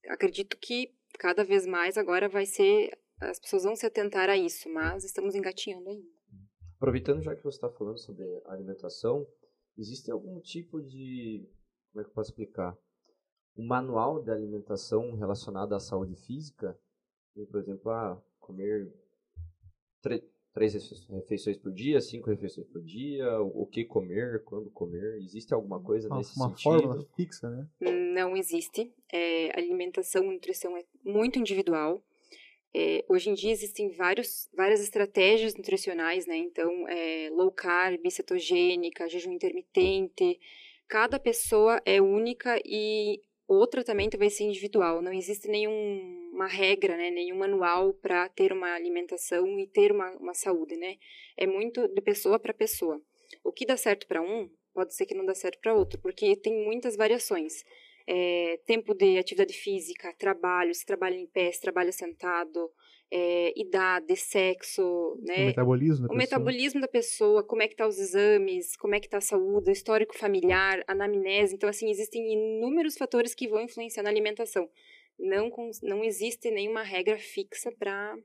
Acredito que cada vez mais agora vai ser, as pessoas vão se atentar a isso, mas estamos engatinhando ainda. Aproveitando já que você está falando sobre alimentação, existe algum tipo de, como é que eu posso explicar? Um manual de alimentação relacionado à saúde física? Por exemplo, ah, comer três refe- refeições por dia, cinco refeições por dia, o o que comer, quando comer? Existe alguma coisa Uma, nesse uma sentido? fórmula fixa, né? Não existe. É, alimentação e nutrição é muito individual. É, hoje em dia existem vários, várias estratégias nutricionais, né? Então, é, low carb, cetogênica, jejum intermitente. Cada pessoa é única e o tratamento vai ser individual. Não existe nenhuma regra, né? Nenhum manual para ter uma alimentação e ter uma, uma saúde, né? É muito de pessoa para pessoa. O que dá certo para um pode ser que não dá certo para outro, porque tem muitas variações é, tempo de atividade física, trabalho, se trabalha em pé, se trabalha sentado, é, idade, sexo, O né? metabolismo da O pessoa. metabolismo da pessoa, como é que tá os exames, como é que tá a saúde, o histórico familiar, anamnese. Então, assim, existem inúmeros fatores que vão influenciar na alimentação. Não, não existe nenhuma regra fixa para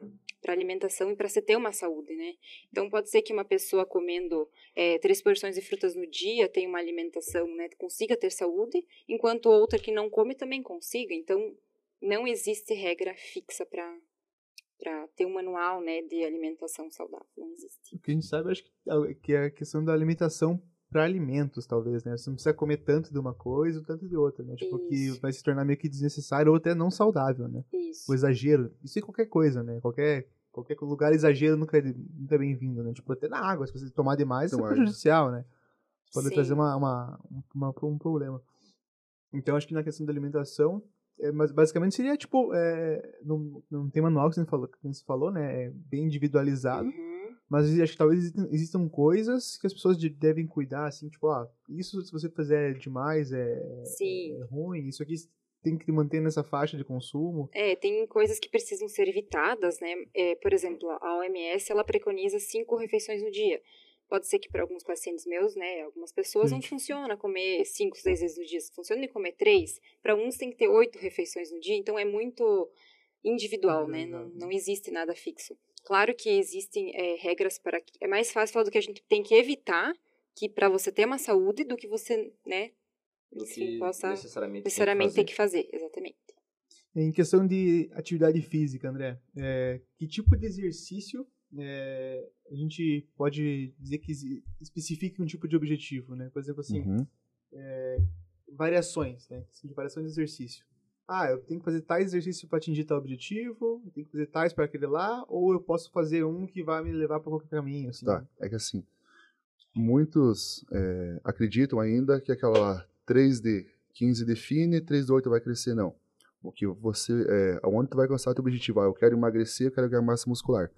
para alimentação e para você ter uma saúde, né? Então, pode ser que uma pessoa comendo é, três porções de frutas no dia tenha uma alimentação, né? Consiga ter saúde, enquanto outra que não come também consiga. Então, não existe regra fixa para para ter um manual, né, de alimentação saudável. Não existe. O que a gente sabe, acho que é- que é a questão da alimentação para alimentos, talvez, né? Você não precisa comer tanto de uma coisa ou tanto de outra, né? Tipo, que Isso. vai se tornar meio que desnecessário ou até não saudável, né? Isso. O exagero. Isso em qualquer coisa, né? Qualquer, qualquer lugar exagero nunca é, nunca é bem-vindo, né? Tipo, até na água, se você tomar demais, é Demais, né? prejudicial, né? Pode Sim. trazer uma, uma, uma- um problema. Então, acho que na questão da alimentação, é, mas basicamente seria, tipo, é, não, não tem manual que você falou, que você falou, né? É bem individualizado. Uhum. Mas acho que talvez existam, existam coisas que as pessoas de- devem cuidar, assim, tipo, ah, isso se você fizer demais é, Sim. é ruim, isso aqui tem que manter nessa faixa de consumo. É, tem coisas que precisam ser evitadas, né? É, por exemplo, a OMS, ela preconiza cinco refeições no dia. Pode ser que para alguns pacientes meus, né, algumas pessoas não Sim. funciona comer cinco, seis vezes no dia. Funciona em comer três. Para uns tem que ter oito refeições no dia. Então é muito individual, né? Não, Individualizado. não existe nada fixo. Claro que existem é, regras para que é mais fácil falar do que a gente tem que evitar, que para você ter uma saúde, do que você, né, Do enfim, que possa necessariamente, necessariamente ter tem que fazer, exatamente. Em questão de atividade física, André, é, que tipo de exercício é, a gente pode dizer que especifica um tipo de objetivo, né? Por exemplo, assim, Uhum. variações, né? Assim, de variações de exercício. Ah, eu tenho que fazer tais exercícios para atingir tal objetivo, eu tenho que fazer tais para aquele lá, ou eu posso fazer um que vai me levar para qualquer caminho, assim. Tá, é que assim, muitos é, acreditam ainda que aquela 3D 15 define, 3D 8 vai crescer, não. O que você, é, aonde tu vai alcançar teu objetivo? Ah, eu quero emagrecer, eu quero ganhar massa muscular.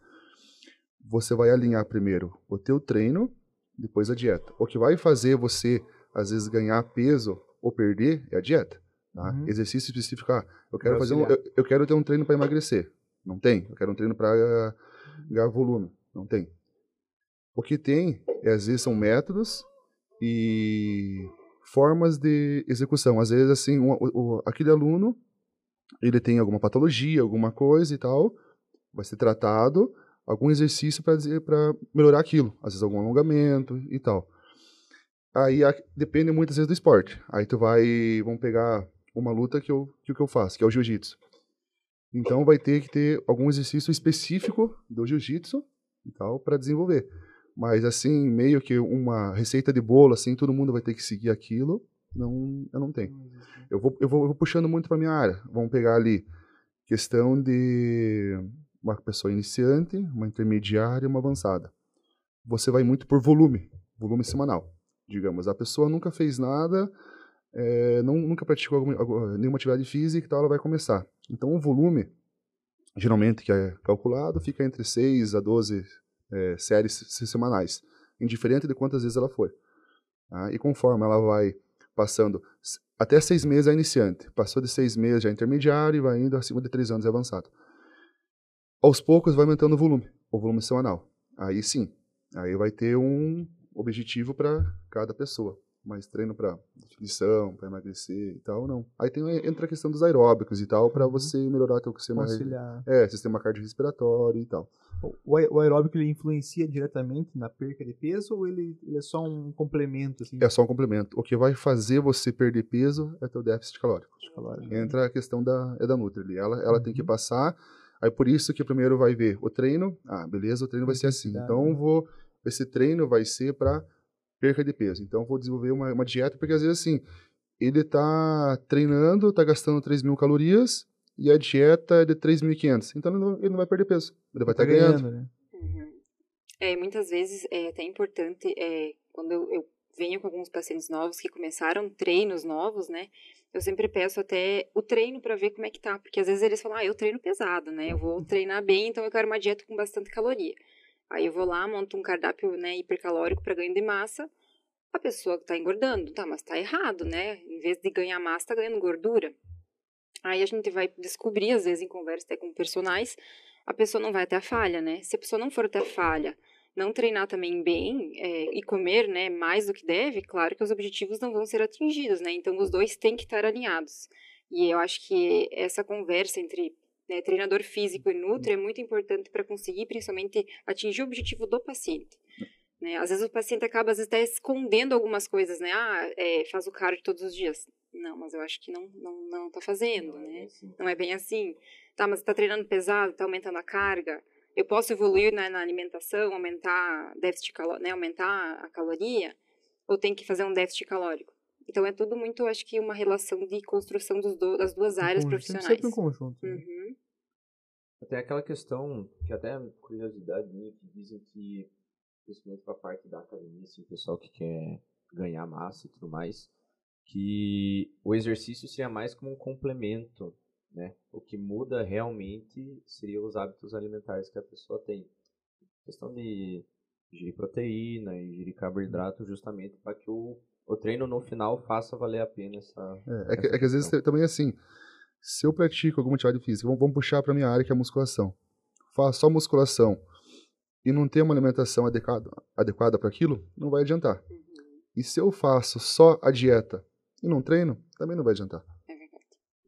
Você vai alinhar primeiro o teu treino, depois a dieta. O que vai fazer você, às vezes, ganhar peso ou perder é a dieta. Tá? Uhum. Exercício específico, ah, eu quero, fazer um, eu, eu quero ter um treino para emagrecer. Não tem. Eu quero um treino para ganhar volume. Não tem. O que tem, é, às vezes, são métodos e formas de execução. Às vezes, assim, um- aquele aluno, ele tem alguma patologia, alguma coisa e tal, vai ser tratado, algum exercício para melhorar aquilo. Às vezes, algum alongamento e tal. Aí a- depende muitas vezes do esporte. Aí tu vai, vamos pegar uma luta que eu, que, o que eu faço, que é o jiu-jitsu. Então vai ter que ter algum exercício específico do jiu-jitsu e tal para desenvolver. Mas assim, meio que uma receita de bolo assim, todo mundo vai ter que seguir aquilo, não, eu não tenho. Eu vou, eu vou, eu vou puxando muito para minha área. Vamos pegar ali questão de uma pessoa iniciante, uma intermediária e uma avançada. Você vai muito por volume, volume semanal. Digamos, a pessoa nunca fez nada, é, não, nunca praticou alguma, nenhuma atividade física e tal, ela vai começar. Então, o volume, geralmente, que é calculado, fica entre 6 a 12 é, séries se- semanais, indiferente de quantas vezes ela foi. tá? E conforme ela vai passando, até seis meses é iniciante, passou de seis meses já é intermediário e vai indo acima de três anos é avançado. Aos poucos vai aumentando o volume, o volume semanal. Aí sim, aí vai ter um objetivo para cada pessoa. Mais treino para definição, para emagrecer e tal, não. Aí tem, entra a questão dos aeróbicos e tal, para Uhum. você melhorar teu sistema, Conciliar. é, sistema cardiorrespiratório e tal. O, o aeróbico ele influencia diretamente na perca de peso ou ele, ele é só um complemento assim? É só um complemento. O que vai fazer você perder peso é teu déficit calórico. calórico, né? Entra a questão da, é da Nutri. Ela, ela tem que Uhum. passar Aí por isso que primeiro vai ver o treino. Ah, beleza, o treino vai ser assim. Então né? vou esse treino vai ser para perca de peso. Então vou desenvolver uma, uma dieta porque às vezes assim ele tá treinando, tá gastando 3 mil calorias e a dieta é de 3.500. Então ele não, ele não vai perder peso. Ele vai estar Tá ganhando. né? Uhum. É, muitas vezes é até importante, é, quando eu, eu venho com alguns pacientes novos que começaram treinos novos, né? Eu sempre peço até o treino para ver como é que tá, porque às vezes eles falam, ah, eu treino pesado, né? Eu vou treinar bem, então eu quero uma dieta com bastante caloria. Aí eu vou lá, monto um cardápio, né, hipercalórico para ganho de massa. A pessoa que tá engordando, tá, mas tá errado, né? Em vez de ganhar massa, tá ganhando gordura. Aí a gente vai descobrir, às vezes, em conversa até com personagens, a pessoa não vai até a falha, né? Se a pessoa não for até a falha, não treinar também bem é, e comer, né, mais do que deve, claro que os objetivos não vão ser atingidos, né? Então os dois têm que estar alinhados. E eu acho que essa conversa entre né, treinador físico e nutri é muito importante para conseguir, principalmente, atingir o objetivo do paciente. Né? Às vezes o paciente acaba, às vezes, até escondendo algumas coisas, né? Ah, é, faz o cardio todos os dias. Não, mas eu acho que não, não, não tá fazendo, Não é né? assim. Não é bem assim. Tá, mas tá treinando pesado, tá aumentando a carga. Eu posso evoluir né, na alimentação, aumentar déficit calo né, aumentar a caloria, ou tem que fazer um déficit calórico? Então é tudo muito, acho que uma relação de construção dos do, das duas áreas Um conjunto, profissionais. Sempre um conjunto. né? Uhum. Tem aquela questão, que até é curiosidade minha, que dizem que, principalmente para a parte da academia, assim, o pessoal que quer ganhar massa e tudo mais, que o exercício seria mais como um complemento, né? O que muda realmente seria os hábitos alimentares que a pessoa tem. questão de ingerir proteína, ingerir carboidrato, justamente para que o, o treino no final faça valer a pena essa. É, é que, é que às vezes também assim, se eu pratico alguma atividade física, vamos, vamos puxar para minha área que é a musculação. Faço só musculação e não tenho uma alimentação adequada, adequada para aquilo, não vai adiantar. E se eu faço só a dieta e não treino, também não vai adiantar.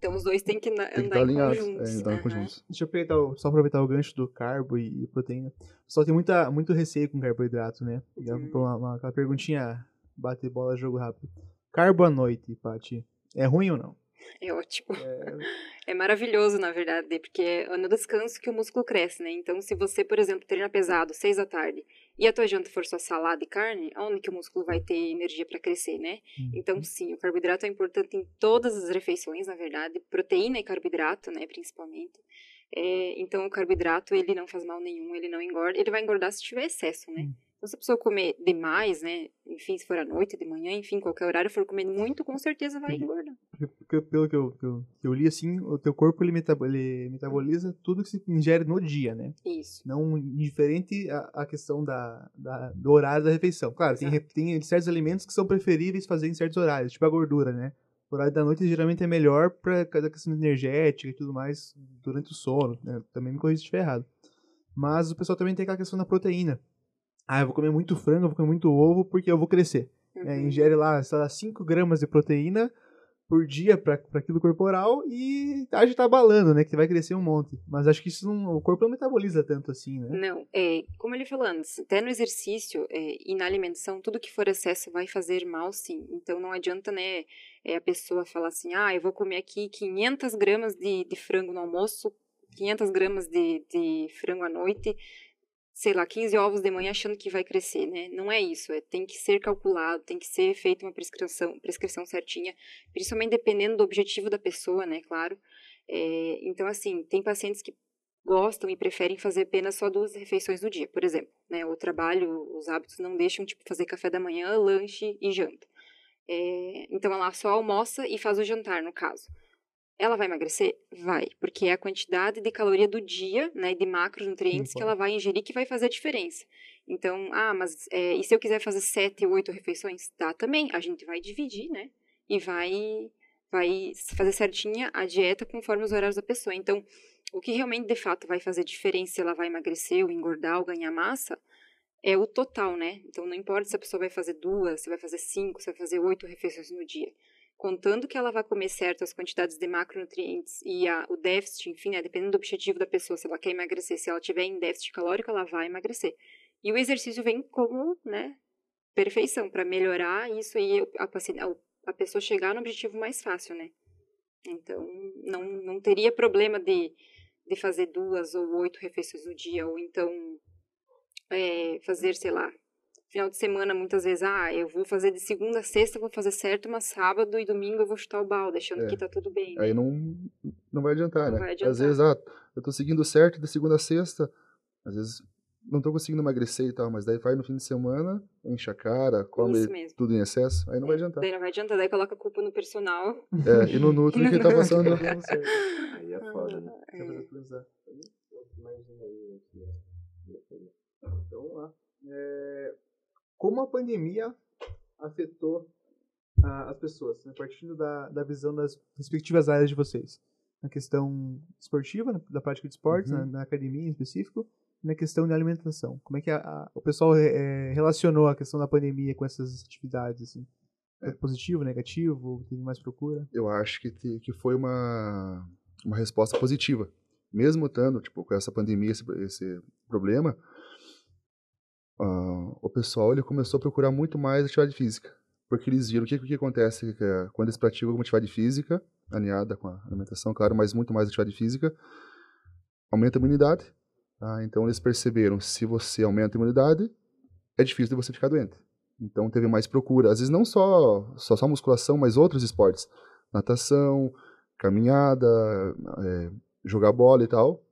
É. Então os dois têm que na- Tem que andar alinhados. conjuntos. É, andar conjuntos. Deixa eu aproveitar só aproveitar o gancho do carbo e, proteína. Só tem muita, muito receio com carboidrato, né? É Uhum. uma, uma- aquela perguntinha, bate bola, jogo rápido. Carbo à noite, Paty. É ruim ou não? É ótimo. É maravilhoso, na verdade, porque é no descanso que o músculo cresce, né? Então, se você, por exemplo, treina pesado, seis da tarde, e a tua janta for só salada e carne, onde que o músculo vai ter energia para crescer, né? Então, sim, o carboidrato é importante em todas as refeições, na verdade, proteína e carboidrato, né, principalmente. É, então, o carboidrato, ele não faz mal nenhum, ele não engorda, ele vai engordar se tiver excesso, né? Hum. Se a pessoa comer demais, né, enfim, se for à noite, de manhã, enfim, qualquer horário for comer muito, com certeza vai engordar. Porque, pelo que eu, que, eu, que eu li, assim, o teu corpo ele, ele metaboliza tudo que se ingere no dia, né? Isso. Não indiferente a questão da, da- do horário da refeição. Claro, tem, tem certos alimentos que são preferíveis fazer em certos horários, tipo a gordura, né? O horário da noite geralmente é melhor para cada questão energética e tudo mais durante o sono, né? Também me corrija se estiver errado. Mas o pessoal também tem aquela questão da proteína. Ah, eu vou comer muito frango, eu vou comer muito ovo porque eu vou crescer. É, Uhum. ingere lá, sei lá, 5 gramas de proteína por dia para aquilo corporal e a gente tá abalando, né? Que vai crescer um monte. Mas acho que isso não, o corpo não metaboliza tanto assim, né? Não, é, como ele falou antes, até no exercício é, e na alimentação, tudo que for excesso vai fazer mal, sim. Então não adianta, né, é, a pessoa falar assim, ah, eu vou comer aqui 500 gramas de, de frango no almoço, 500 gramas de, de frango à noite, sei lá, 15 ovos de manhã achando que vai crescer, né? Não é isso, é, tem que ser calculado, tem que ser feita uma prescrição, prescrição certinha, principalmente dependendo do objetivo da pessoa, né, claro. É, então, assim, tem pacientes que gostam e preferem fazer apenas só duas refeições no dia, por exemplo. Né? O trabalho, os hábitos não deixam, tipo, fazer café da manhã, lanche e janta. É, então, ela só almoça e faz o jantar, no caso. Ela vai emagrecer? Vai, porque é a quantidade de caloria do dia, né, de macronutrientes que ela vai ingerir que vai fazer a diferença. Então, ah, mas é, e se eu quiser fazer sete ou oito refeições? Tá, também. A gente vai dividir, né, e vai, vai fazer certinha a dieta conforme os horários da pessoa. Então, o que realmente, de fato, vai fazer diferença se ela vai emagrecer ou engordar ou ganhar massa é o total, né? Então, não importa se a pessoa vai fazer duas, se vai fazer cinco, se vai fazer oito refeições no dia. Contando que ela vai comer certas quantidades de macronutrientes e a, o déficit, enfim, né? Dependendo do objetivo da pessoa, se ela quer emagrecer, se ela tiver em déficit calórico, ela vai emagrecer. E o exercício vem como, né? Perfeição, para melhorar isso aí, a, a, a pessoa chegar no objetivo mais fácil, né? Então, não, não teria problema de de fazer duas ou oito refeições no dia, ou então é, fazer, sei lá, final de semana, muitas vezes, ah, eu vou fazer de segunda a sexta, vou fazer certo, mas sábado e domingo eu vou chutar o balde, achando É. que tá tudo bem. Aí não, não vai adiantar, Não né? vai Às adiantar. vezes, ah, eu tô seguindo certo de segunda a sexta, às vezes não tô conseguindo emagrecer e tal, mas daí vai no fim de semana, enche a cara, come tudo em excesso, aí não vai adiantar. Daí não vai adiantar, daí coloca a culpa no personal. É, e no Nutri que tá passando. Aí é foda, né? É. Imagina aí, aqui, ó. Então, vamos lá. É, como a pandemia afetou ah, as pessoas, né, partindo da, da visão das respectivas áreas de vocês? Na questão esportiva, na- da prática de esportes, Uhum. na, na academia em específico, e na questão de alimentação. Como é que a- a- o pessoal eh, relacionou a questão da pandemia com essas atividades? Assim? Foi É. positivo, negativo? Teve mais procura? Eu acho que, te- que foi uma, uma resposta positiva. Mesmo estando, tipo, com essa pandemia, esse, esse problema, ah, o pessoal ele começou a procurar muito mais atividade física. Porque eles viram o que, que acontece é, quando eles praticam alguma atividade física, alinhada com a alimentação, claro, mas muito mais atividade física, aumenta a imunidade. tá? Então eles perceberam, se você aumenta a imunidade, é difícil de você ficar doente. Então teve mais procura. Às vezes não só, só, só musculação, mas outros esportes. Natação, caminhada, é, jogar bola e tal.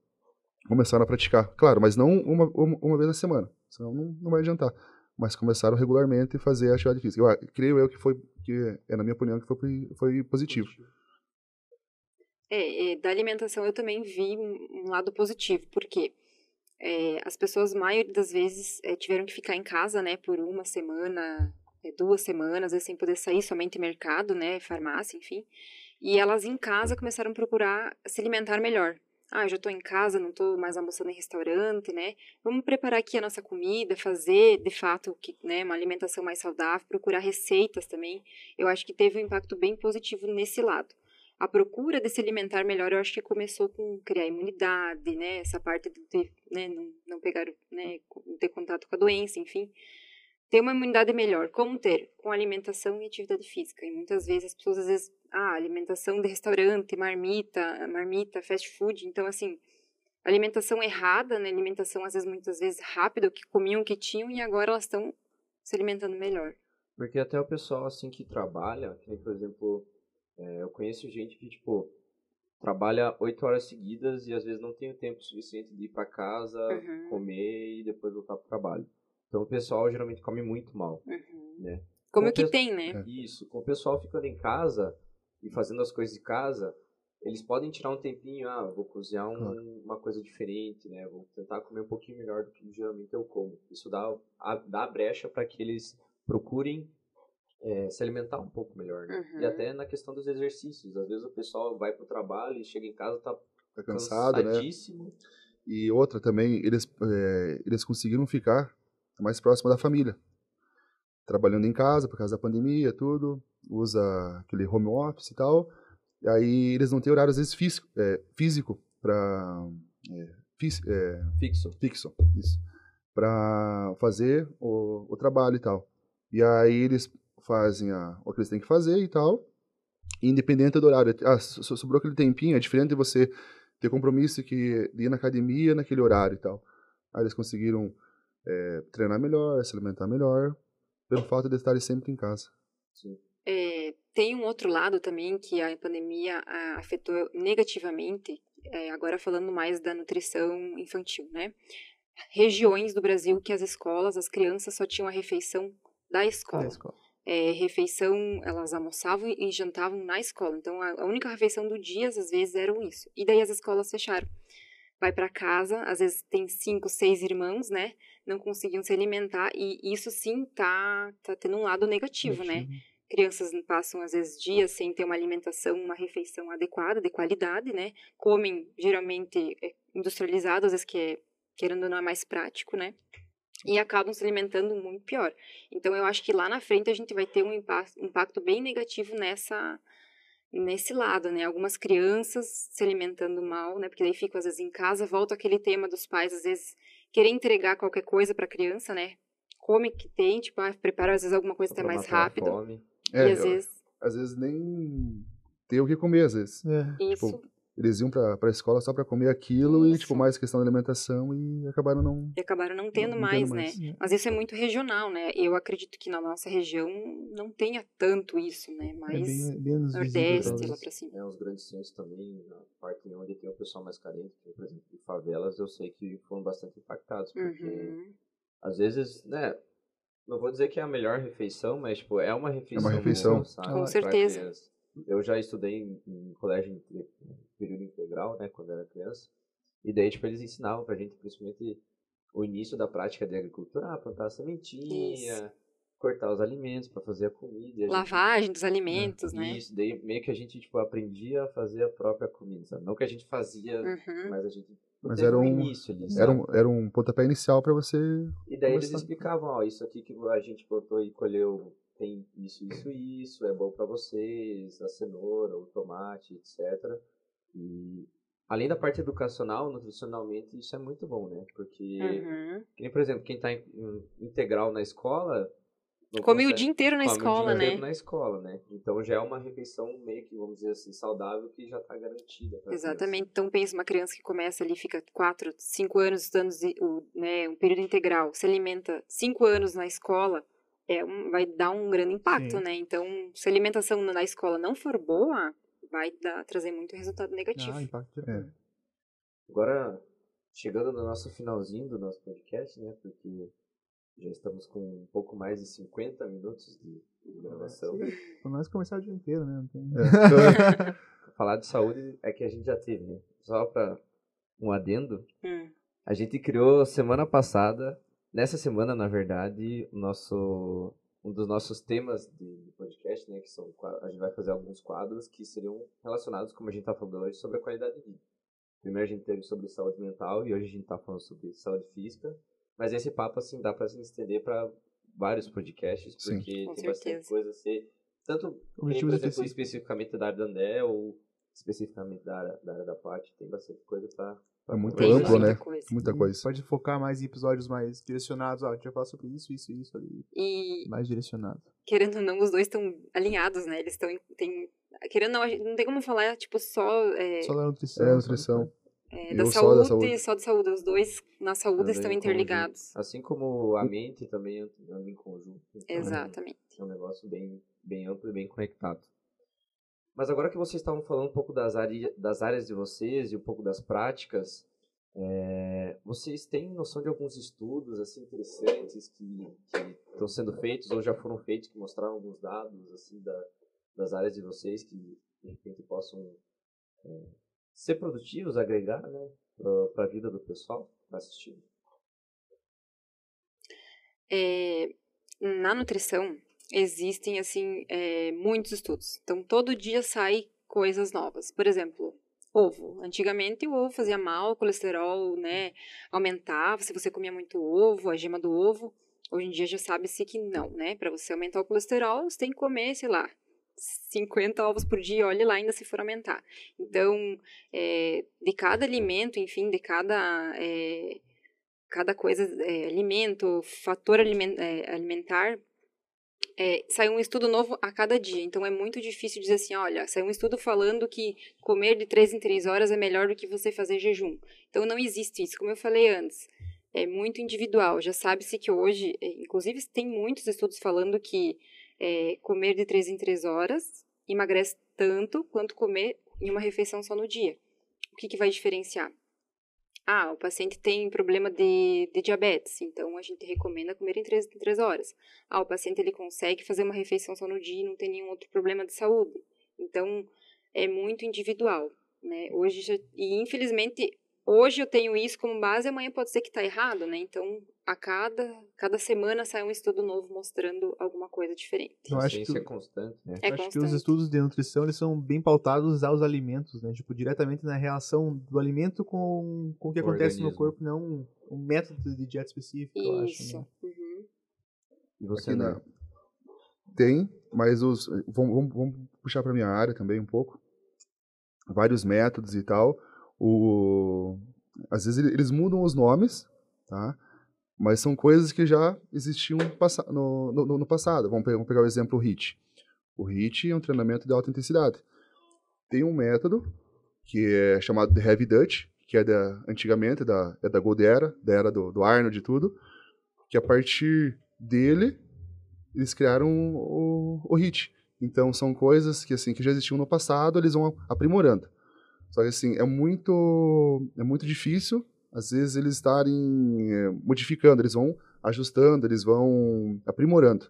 Começaram a praticar. Claro, mas não uma, uma, uma vez na semana. Senão não, não vai adiantar. Mas começaram regularmente a fazer a atividade física. Eu, a- creio eu que foi, que é na minha opinião, que foi, foi positivo. É, é, da alimentação eu também vi um, lado positivo, porque é, as pessoas, a maioria das vezes, é, tiveram que ficar em casa, né, por uma semana, é, duas semanas, sem poder sair, somente mercado, né, farmácia, enfim. E elas em casa começaram a procurar se alimentar melhor. Ah, já estou em casa, não estou mais almoçando em restaurante, né? Vamos preparar aqui a nossa comida, fazer, de fato, que, né, uma alimentação mais saudável, procurar receitas também. Eu acho que teve um impacto bem positivo nesse lado a procura de se alimentar melhor, eu acho que começou com criar imunidade, né? Essa parte de ter, né, não, não pegar, né, ter contato com a doença, enfim. Ter uma imunidade melhor. Como ter? Com alimentação e atividade física. E muitas vezes as pessoas, às vezes, ah, alimentação de restaurante, marmita, marmita, fast food. Então, assim, alimentação errada, né? Alimentação, às vezes, muitas vezes rápida, o que comiam, o que tinham, e agora elas estão se alimentando melhor. Porque até o pessoal, assim, que trabalha, que por exemplo, é, eu conheço gente que, tipo, trabalha oito horas seguidas e às vezes não tem o tempo suficiente de ir pra casa, Uhum. comer e depois voltar pro trabalho. Então o pessoal geralmente come muito mal, Uhum. né? Como Com que pe- tem, né? Isso, com o pessoal ficando em casa e fazendo as coisas de casa, eles podem tirar um tempinho, ah, vou cozinhar um- Claro. uma coisa diferente, né? Vou tentar comer um pouquinho melhor do que geralmente eu como. Isso dá a, dá brecha para que eles procurem eh, se alimentar um pouco melhor, né? Uhum. E até na questão dos exercícios, às vezes o pessoal vai pro trabalho e chega em casa tá Tá cansado, né? cansadíssimo. E outra também, eles, é, eles conseguiram ficar mais próximo da família. Trabalhando em casa, por causa da pandemia, tudo. Usa aquele home office e tal. E aí eles não têm horário, às vezes, físico, é, físico para... É, fis- é, Fixo. fixo, isso. Pra fazer o, o trabalho e tal. E aí eles fazem a, o que eles têm que fazer e tal. Independente do horário. Ah, so- so- sobrou aquele tempinho, é diferente de você ter compromisso que, ir na academia naquele horário e tal. Aí eles conseguiram é, treinar melhor, se alimentar melhor, pelo fato de estarem sempre em casa. É, tem um outro lado também que a pandemia ah, afetou negativamente, é, agora falando mais da nutrição infantil, né? Regiões do Brasil que as escolas, as crianças só tinham a refeição da escola. Da escola. É, refeição, elas almoçavam e jantavam na escola. Então, a, a única refeição do dia, às vezes, eram isso. E daí as escolas fecharam. Vai para casa, às vezes tem cinco, seis irmãos, né? Não conseguiam se alimentar. E isso sim tá, tá tendo um lado negativo, né? crianças passam às vezes dias sem ter uma alimentação, uma refeição adequada, de qualidade, né? Comem geralmente é, industrializado, às vezes que é, querendo ou não é mais prático, né? E acabam se alimentando muito pior. Então eu acho que lá na frente a gente vai ter um impacto, impacto bem negativo nessa nesse lado, né? Algumas crianças se alimentando mal, né? Porque daí ficam às vezes em casa, volta aquele tema dos pais às vezes querer entregar qualquer coisa para a criança, né? Come que tem, tipo, ah, prepara às vezes alguma coisa até mais rápido. fome. É, e às eu- vezes às vezes nem ter o que comer, às vezes. É. Isso. Tipo, eles iam pra, pra escola só pra comer aquilo e, Isso. tipo, mais questão da alimentação e acabaram não... E acabaram não tendo não mais, tendo né? mais. Mas isso é muito regional, né? Eu acredito que na nossa região não tenha tanto isso, né? É Mas bem, menos visível, Nordeste, lá pra cima. É, os grandes centros também, na parte onde tem o pessoal mais carente, que, por exemplo, de favelas, eu sei que foram bastante impactados, porque Uhum. às vezes, né, não vou dizer que é a melhor refeição, mas, tipo, é uma refeição. refeição. boa, sabe? Com certeza. Eu já estudei em, em colégio período integral, né, quando era criança, e daí, tipo, eles ensinavam pra gente, principalmente, o início da prática de agricultura, ah, plantar a sementinha, cortar os alimentos para fazer a comida. a gente- Lavagem dos alimentos, né? Isso, daí meio que a gente, tipo, aprendia a fazer a própria comida, sabe? Não que a gente fazia, Uhum. mas a gente Mas era um início ali, Era um, era um pontapé inicial pra você... E daí eles começar. explicavam, ó, isso aqui que a gente botou e colheu tem isso, isso, isso, é bom pra vocês, a cenoura, o tomate, etc. E além da parte educacional, nutricionalmente, isso é muito bom, né? Porque, Uhum. que nem, por exemplo, quem tá em, em integral na escola... Come o dia inteiro na come o escola, dia né? inteiro na escola, né? Então já é uma refeição meio que, vamos dizer assim, saudável que já tá garantida. Exatamente. Então pensa uma criança que começa ali, fica quatro, cinco anos estudando né, um período integral, se alimenta cinco anos na escola, é um, vai dar um grande impacto, Sim. né? Então, se a alimentação na escola não for boa, vai dar, trazer muito resultado negativo. Ah, impacto. É. Agora, chegando no nosso finalzinho do nosso podcast, né? Porque já estamos com um pouco mais de 50 minutos de de gravação. Pra nós começar o dia inteiro, né? Não tem... Falar de saúde é que a gente já teve, né? Só para um adendo, Hum. a gente criou semana passada, nessa semana, na verdade, o nosso um dos nossos temas de, de podcast, né, que são a gente vai fazer alguns quadros que seriam relacionados, como a gente está falando hoje, sobre a qualidade de vida. Primeiro a gente teve sobre saúde mental e hoje a gente está falando sobre saúde física, mas esse papo assim dá para se estender para vários podcasts, Sim. porque Com tem bastante coisa a ser tanto nem, por exemplo, especificamente da área da Andé ou especificamente da área da, área da parte, tem bastante coisa para É muito Tem amplo, muita né? coisa. Muita coisa. Pode focar mais em episódios mais direcionados. Ó, a gente vai falar sobre isso, isso e isso ali. E, Mais direcionado. querendo ou não, os dois estão alinhados, né? Eles estão. Tem, querendo ou não, a gente não tem como falar, tipo, só. É, Só da nutrição. É, nutrição. é, e da o só saúde, da saúde. só de saúde. Os dois na saúde Andam estão interligados. conjunto. Assim como a mente também anda em conjunto. Então, Exatamente. É um negócio bem, bem amplo e bem conectado. Mas agora que vocês estavam falando um pouco das, área, das áreas de vocês e um pouco das práticas, é, vocês têm noção de alguns estudos assim interessantes que, que estão sendo feitos ou já foram feitos que mostraram alguns dados assim da, das áreas de vocês que de repente possam é, ser produtivos, agregar né, para a vida do pessoal que está assistindo? É, na nutrição existem assim é, muitos estudos. Então todo dia sai coisas novas. Por exemplo, ovo. Antigamente o ovo fazia mal, o colesterol, né, aumentava se você comia muito ovo, a gema do ovo. Hoje em dia já sabe-se que não, né? Para você aumentar o colesterol, você tem que comer, sei lá, 50 ovos por dia, olhe lá ainda se for aumentar. Então, é, de cada alimento, enfim, de cada é, cada coisa, é, alimento, fator é, alimentar, é, sai um estudo novo a cada dia. Então é muito difícil dizer assim, olha, sai um estudo falando que comer de três em três horas é melhor do que você fazer jejum. Então não existe isso, como eu falei antes. É muito individual. Já sabe-se que hoje, é, inclusive tem muitos estudos falando que é, comer de três em três horas emagrece tanto quanto comer em uma refeição só no dia. O que, que vai diferenciar? Ah, o paciente tem problema de, de diabetes, então a gente recomenda comer em 3, em três horas. Ah, o paciente ele consegue fazer uma refeição só no dia e não tem nenhum outro problema de saúde. Então, é muito individual, né? Hoje, já, e infelizmente, hoje eu tenho isso como base, amanhã pode ser que está errado, né? Então, a cada, cada semana sai um estudo novo mostrando alguma coisa diferente. Eu a acho ciência que- é constante, né? É Eu acho que os estudos de nutrição eles são bem pautados aos alimentos, né? Tipo, diretamente na relação do alimento com, com o que O acontece no organismo. corpo, não um, um método de dieta específico, eu acho. Isso. Né? Uhum. E você, Aqui né? Tem, mas os. Vamos, vamos, vamos puxar para minha área também um pouco. Vários métodos e tal. O... Às vezes ele- eles mudam os nomes, tá? Mas são coisas que já existiam no, no, no passado. Vamos pegar, vamos pegar o exemplo HIIT. O HIIT é um treinamento de alta intensidade. Tem um método que é chamado The Heavy Dutch, que é da, antigamente da, é da Gold Era, da era do, do Arnold e tudo, que a partir dele eles criaram o, o hit. Então são coisas que assim que já existiam no passado, eles vão aprimorando. Só que assim, é muito é muito difícil às vezes eles estarem é, modificando, eles vão ajustando, eles vão aprimorando.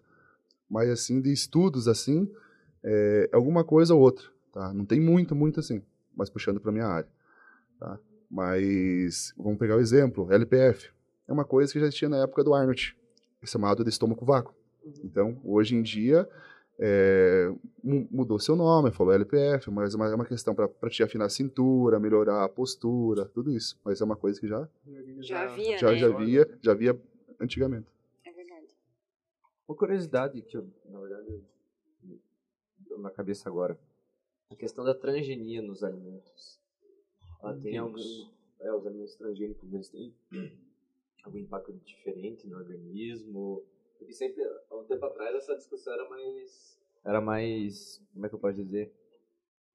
Mas assim, de estudos assim, é, alguma coisa ou outra, tá? Não tem muito, muito assim, mas puxando para minha área, tá? Mas vamos pegar o exemplo, LPF. É uma coisa que já existia na época do Arnold, chamado de estômago vácuo. Então, hoje em dia, é, mudou seu nome, falou LPF, mas é uma, é uma questão para te afinar a cintura, melhorar a postura, tudo isso. Mas é uma coisa que já já havia, já, né? já havia, já havia antigamente. É verdade. Uma curiosidade que eu, na verdade, deu na cabeça agora. A questão da transgenia nos alimentos. Ela tem algum, é, os alimentos transgênicos, eles têm algum impacto diferente no organismo? Porque sempre, há um tempo atrás, essa discussão era mais. Era mais. Como é que eu posso dizer?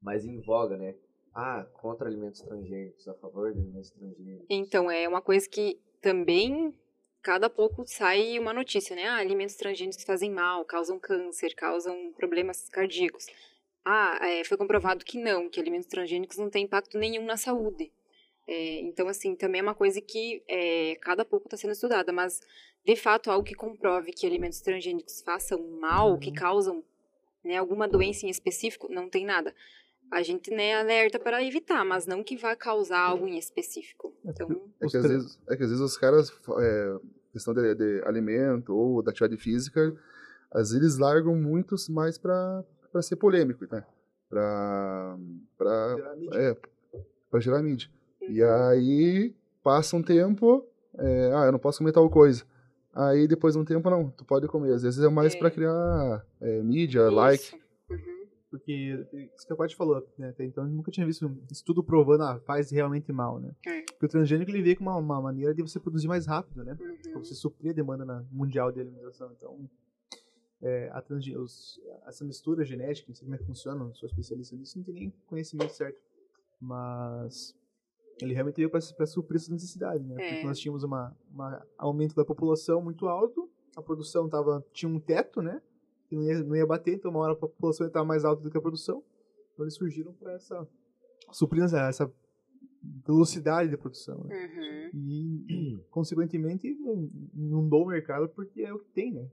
Mais em voga, né? Ah, contra alimentos transgênicos, a favor de alimentos transgênicos. Então, é uma coisa que também cada pouco sai uma notícia, né? Ah, alimentos transgênicos fazem mal, causam câncer, causam problemas cardíacos. Ah, é, foi comprovado que não, que alimentos transgênicos não têm impacto nenhum na saúde. É, então, assim, também é uma coisa que é, cada pouco está sendo estudada, mas de fato algo que comprove que alimentos transgênicos façam mal, que causam né, alguma doença em específico, não tem nada. A gente né, alerta para evitar, mas não que vá causar algo em específico. Então, É que às vezes, é que às vezes os caras, é, questão de, de alimento ou da atividade física, às vezes eles largam muitos mais para ser polêmico, né? Para é, pra gerar mídia. E aí passa um tempo, é, ah, eu não posso comer tal coisa. Aí depois de um tempo, não, tu pode comer. Às vezes é mais É. pra criar é, mídia, isso. like. Uhum. Porque isso que a Paty falou, né? Até então eu nunca tinha visto um estudo provando, ah, faz realmente mal, né? É. Porque o transgênico ele veio com uma, uma maneira de você produzir mais rápido, né? Uhum. Pra você suprir a demanda na- mundial de alimentação. Então, é, a os- essa mistura genética, não sei como é que funciona, não sou especialista nisso, não tem nem conhecimento certo. Mas ele realmente veio para suprir essa necessidade, né? É. Porque nós tínhamos um aumento da população muito alto, a produção tava, tinha um teto, né? Que não ia, não ia bater, então uma hora a população ia estar mais alta do que a produção. Então eles surgiram para essa suprir essa, essa velocidade de produção. Né? Uhum. E, consequentemente, inundou o mercado porque é o que tem, né?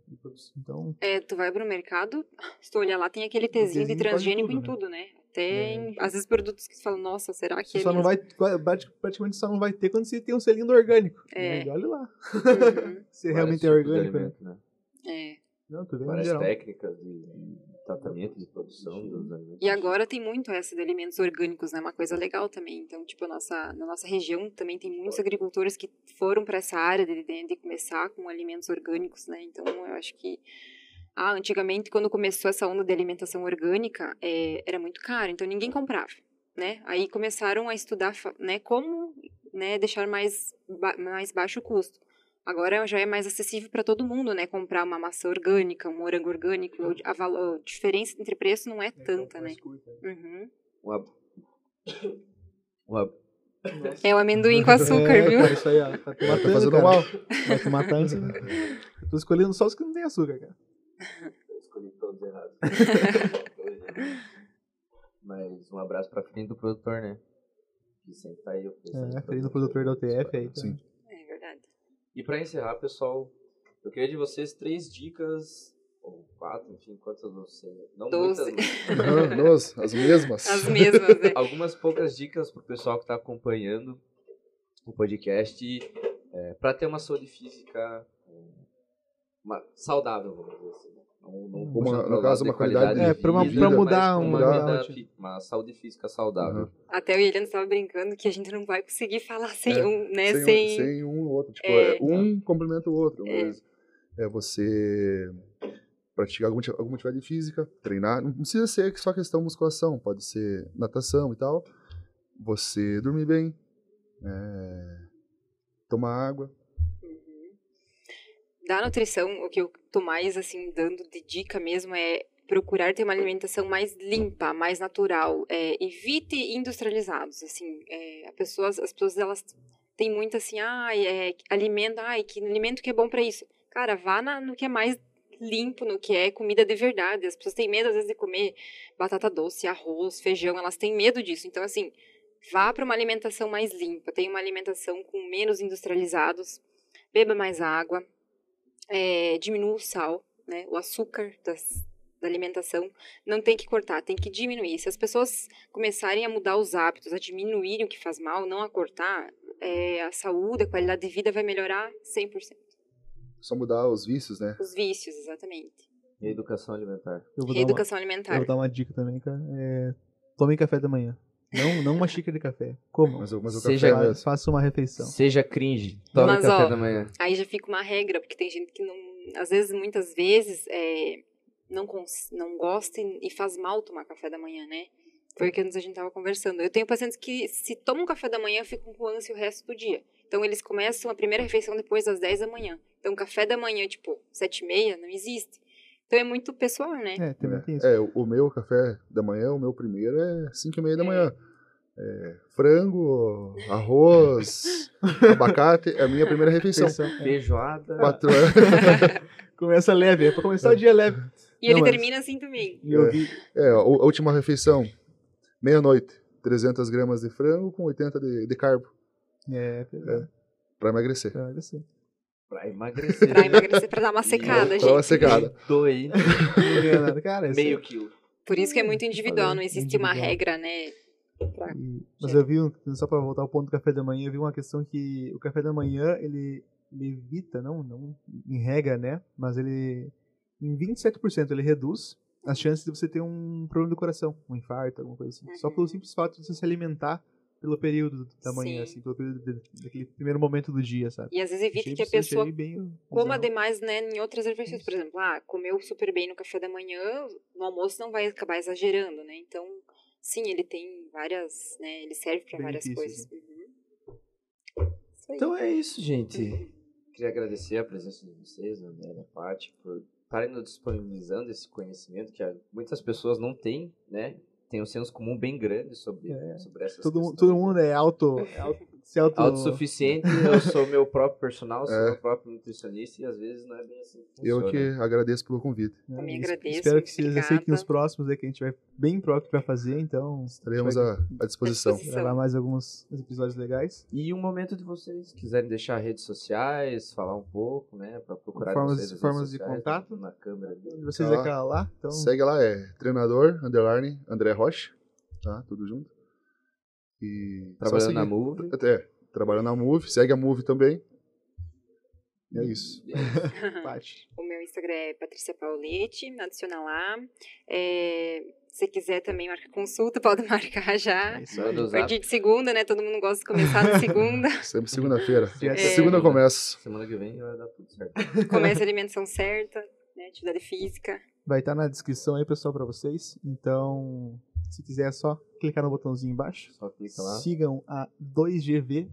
Então, É, tu vai pro mercado, se tu olhar lá, tem aquele tezinho de transgênico tudo, em né? tudo, né? Tem, às vezes, produtos que tu fala, nossa, será que você é só não mesmo? vai, prati- praticamente só não vai ter quando você tem um selinho orgânico. É. né? Olha lá. Uhum. Se realmente é orgânico, né? né? É. Não, tu vê no Várias geral. técnicas de, tratamento, de produção dos alimentos. E agora tem muito essa de alimentos orgânicos, né? Uma coisa legal também. Então, tipo, nossa, na nossa região também tem muitos agricultores que foram para essa área de, de, de começar com alimentos orgânicos, né? Então, eu acho que ah, antigamente, quando começou essa onda de alimentação orgânica, é, era muito caro, então ninguém comprava, né? Aí começaram a estudar, né, como né, deixar mais, ba- mais baixo o custo. Agora já é mais acessível para todo mundo, né? Comprar uma maçã orgânica, um morango orgânico. A, valo- a diferença entre preço não é tanta, né? Uhum. Um ab- um ab- É o amendoim com açúcar, é, viu? Cara, isso aí, ó, tá Tá fazendo cara. mal. Vai te matar antes. né? Eu tô escolhendo só os que não tem açúcar, cara. Eu escolhi todos errados. Mas um abraço pra frente do produtor, né? Que sempre tá aí É, querido produtor da UTF aí. Tá. Sim. É verdade. E pra encerrar, pessoal, eu queria de vocês três dicas, ou quatro, enfim, quantas não sei. Não Doze. muitas, Nossa, as mesmas. As mesmas, né? algumas poucas dicas pro pessoal que tá acompanhando o podcast é, para ter uma saúde física é, uma, saudável, vamos dizer assim. né? Não, não Uma- no caso, uma qualidade É, de pra uma- vida, pra mas mudar uma, um- vida uma saúde física saudável. Aham. Até o Eliane estava brincando que a gente não vai conseguir falar sem É, um, né? sem, Sem. um, sem um ou outro. Tipo, É. é, um complementa o outro. É. Mas é você praticar alguma, alguma atividade física, treinar. Não precisa ser só questão musculação, pode ser natação e tal. Você dormir bem, é, tomar água. Da nutrição, o que eu tô mais, assim, dando de dica mesmo é procurar ter uma alimentação mais limpa, mais natural. É, evite industrializados. Assim, é, pessoas, as pessoas elas têm muito assim, ah, é, alimento, ai, que alimento que é bom para isso. Cara, vá na, no que é mais limpo, no que é comida de verdade. As pessoas têm medo às vezes de comer batata doce, arroz, feijão, elas têm medo disso. Então assim, vá para uma alimentação mais limpa, tenha uma alimentação com menos industrializados, beba mais água, é, diminua o sal, né, o açúcar das, da alimentação, não tem que cortar, tem que diminuir. Se as pessoas começarem a mudar os hábitos, a diminuírem o que faz mal, não a cortar, é, a saúde, a qualidade de vida vai melhorar 100%. Só mudar os vícios, né? Os vícios, exatamente. E a educação alimentar. Eu vou, dar uma, Reeducação eu alimentar. vou dar uma dica também, cara. É, tomem café da manhã. Não, não uma xícara de café. Como? Mas, mas o Seja- café mesmo. Faça uma refeição. Seja cringe. Tome Mas, café ó, da manhã. Aí já fica uma regra, porque tem gente que não, às vezes, muitas vezes, é, não, cons- não gosta e, e faz mal tomar café da manhã, né? Foi o que antes a gente tava conversando. Eu tenho pacientes que, se tomam café da manhã, ficam com ânsia o resto do dia. Então, eles começam a primeira refeição depois das 10 da manhã. Então, café da manhã, tipo, 7 e meia, não existe. Então, é muito pessoal, né? É, também tem isso. É, o, meu café da manhã, o meu primeiro é 5 e meia da manhã. É, frango, arroz, abacate, é a minha primeira refeição. É. Feijoada. Quatro horas. Começa leve, é pra começar o dia leve. E ele Não, mas- termina assim também. E eu É. vi. É, a última refeição, meia-noite, 300 gramas de frango com 80 de, de carbo, É, é. pra emagrecer. pra emagrecer. Pra emagrecer. Pra emagrecer, pra dar uma secada, Pra gente. uma secada. Doei Não ganha nada. Cara, meio quilo. Por isso que é muito individual, não existe uma Individual. regra, né? Pra... E- Mas eu vi, um- só pra voltar ao ponto do café da manhã, eu vi uma questão que o café da manhã, ele, ele evita, não, não em regra, né? Mas ele, em 27% ele reduz as chances de você ter um problema do coração, um infarto, alguma coisa assim. Só Uhum. pelo simples fato de você se alimentar pelo período da manhã, Sim. assim, pelo período de- daquele primeiro momento do dia, sabe? E às vezes evita Achei- que a pessoa bem coma bizarro. demais, né, em outras refeições. Por exemplo, ah, comeu super bem no café da manhã, no almoço não vai acabar exagerando, né? Então, sim, ele tem várias, né, ele serve para várias coisas. Uhum. Isso aí. Então é isso, gente. Queria agradecer a presença de vocês, André e a Paty, por estarem nos disponibilizando esse conhecimento que muitas pessoas não têm, né? Tem um senso comum bem grande sobre, É. sobre essas Todo, questões. todo mundo é auto, é auto se auto, Autossuficiente, eu sou meu próprio personal, sou É. meu próprio nutricionista e às vezes não é bem assim que Eu que agradeço pelo convite. Também agradeço, Espero que vocês aceitem os próximos aí, que a gente vai bem próximo pra fazer, então. Estaremos à, à disposição. Gravar mais alguns episódios legais. E um momento de vocês quiserem deixar redes sociais, falar um pouco, né? Pra procurar Formas- vocês formas de contato. Na câmera. Onde vocês Tá. calar lá, então. Segue lá, é treinador, underline, André Rocha, tá? Tudo junto. E Trabalhando na Move. É, trabalhando na Move, segue a Move também. E é isso. Paty. O meu Instagram é Patrícia Paulete, me adiciona lá. É, se quiser também marcar consulta, pode marcar já. É A partir de segunda, né? Todo mundo gosta de começar na segunda. Sempre segunda-feira. É. Segunda começa. Semana que vem vai dar tudo certo. Começa a alimentação certa, né? Atividade física. Vai estar na descrição aí, pessoal, pra vocês. Então, se quiser, é só clicar no botãozinho embaixo. Só clica lá. Sigam a 2GV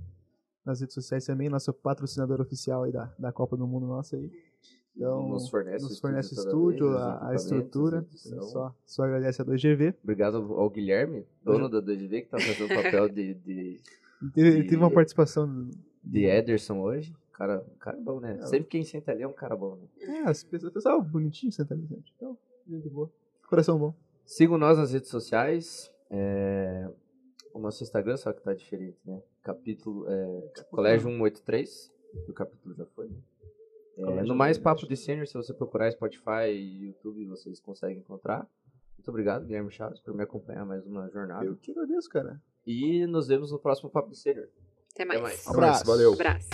nas redes sociais também, nosso patrocinador oficial aí da, da Copa do Mundo nossa aí. Então, nos fornece, nos fornece estúdio, os a, a estrutura. Então, só, só agradece a 2GV. Obrigado ao Guilherme, dono da 2V, que tá fazendo o papel de, de, E Teve, uma participação. de Ederson hoje. Cara, cara bom, né? Sempre quem senta ali é um cara bom, né? É, as pessoas, pessoal bonitinho sentado gente. Então, gente boa. Coração bom. Sigam nós nas redes sociais. é, O nosso Instagram, só que tá diferente, né? Capítulo. É... Colégio 183. que O capítulo já foi, né? É, no mais 183. Papo de Sênior, se você procurar Spotify e YouTube, vocês conseguem encontrar. Muito obrigado, Guilherme Chaves, por me acompanhar mais uma jornada. Eu que agradeço, cara. E nos vemos no próximo Papo de Sênior. Até Até mais. mais. Um abraço, valeu. Abraço.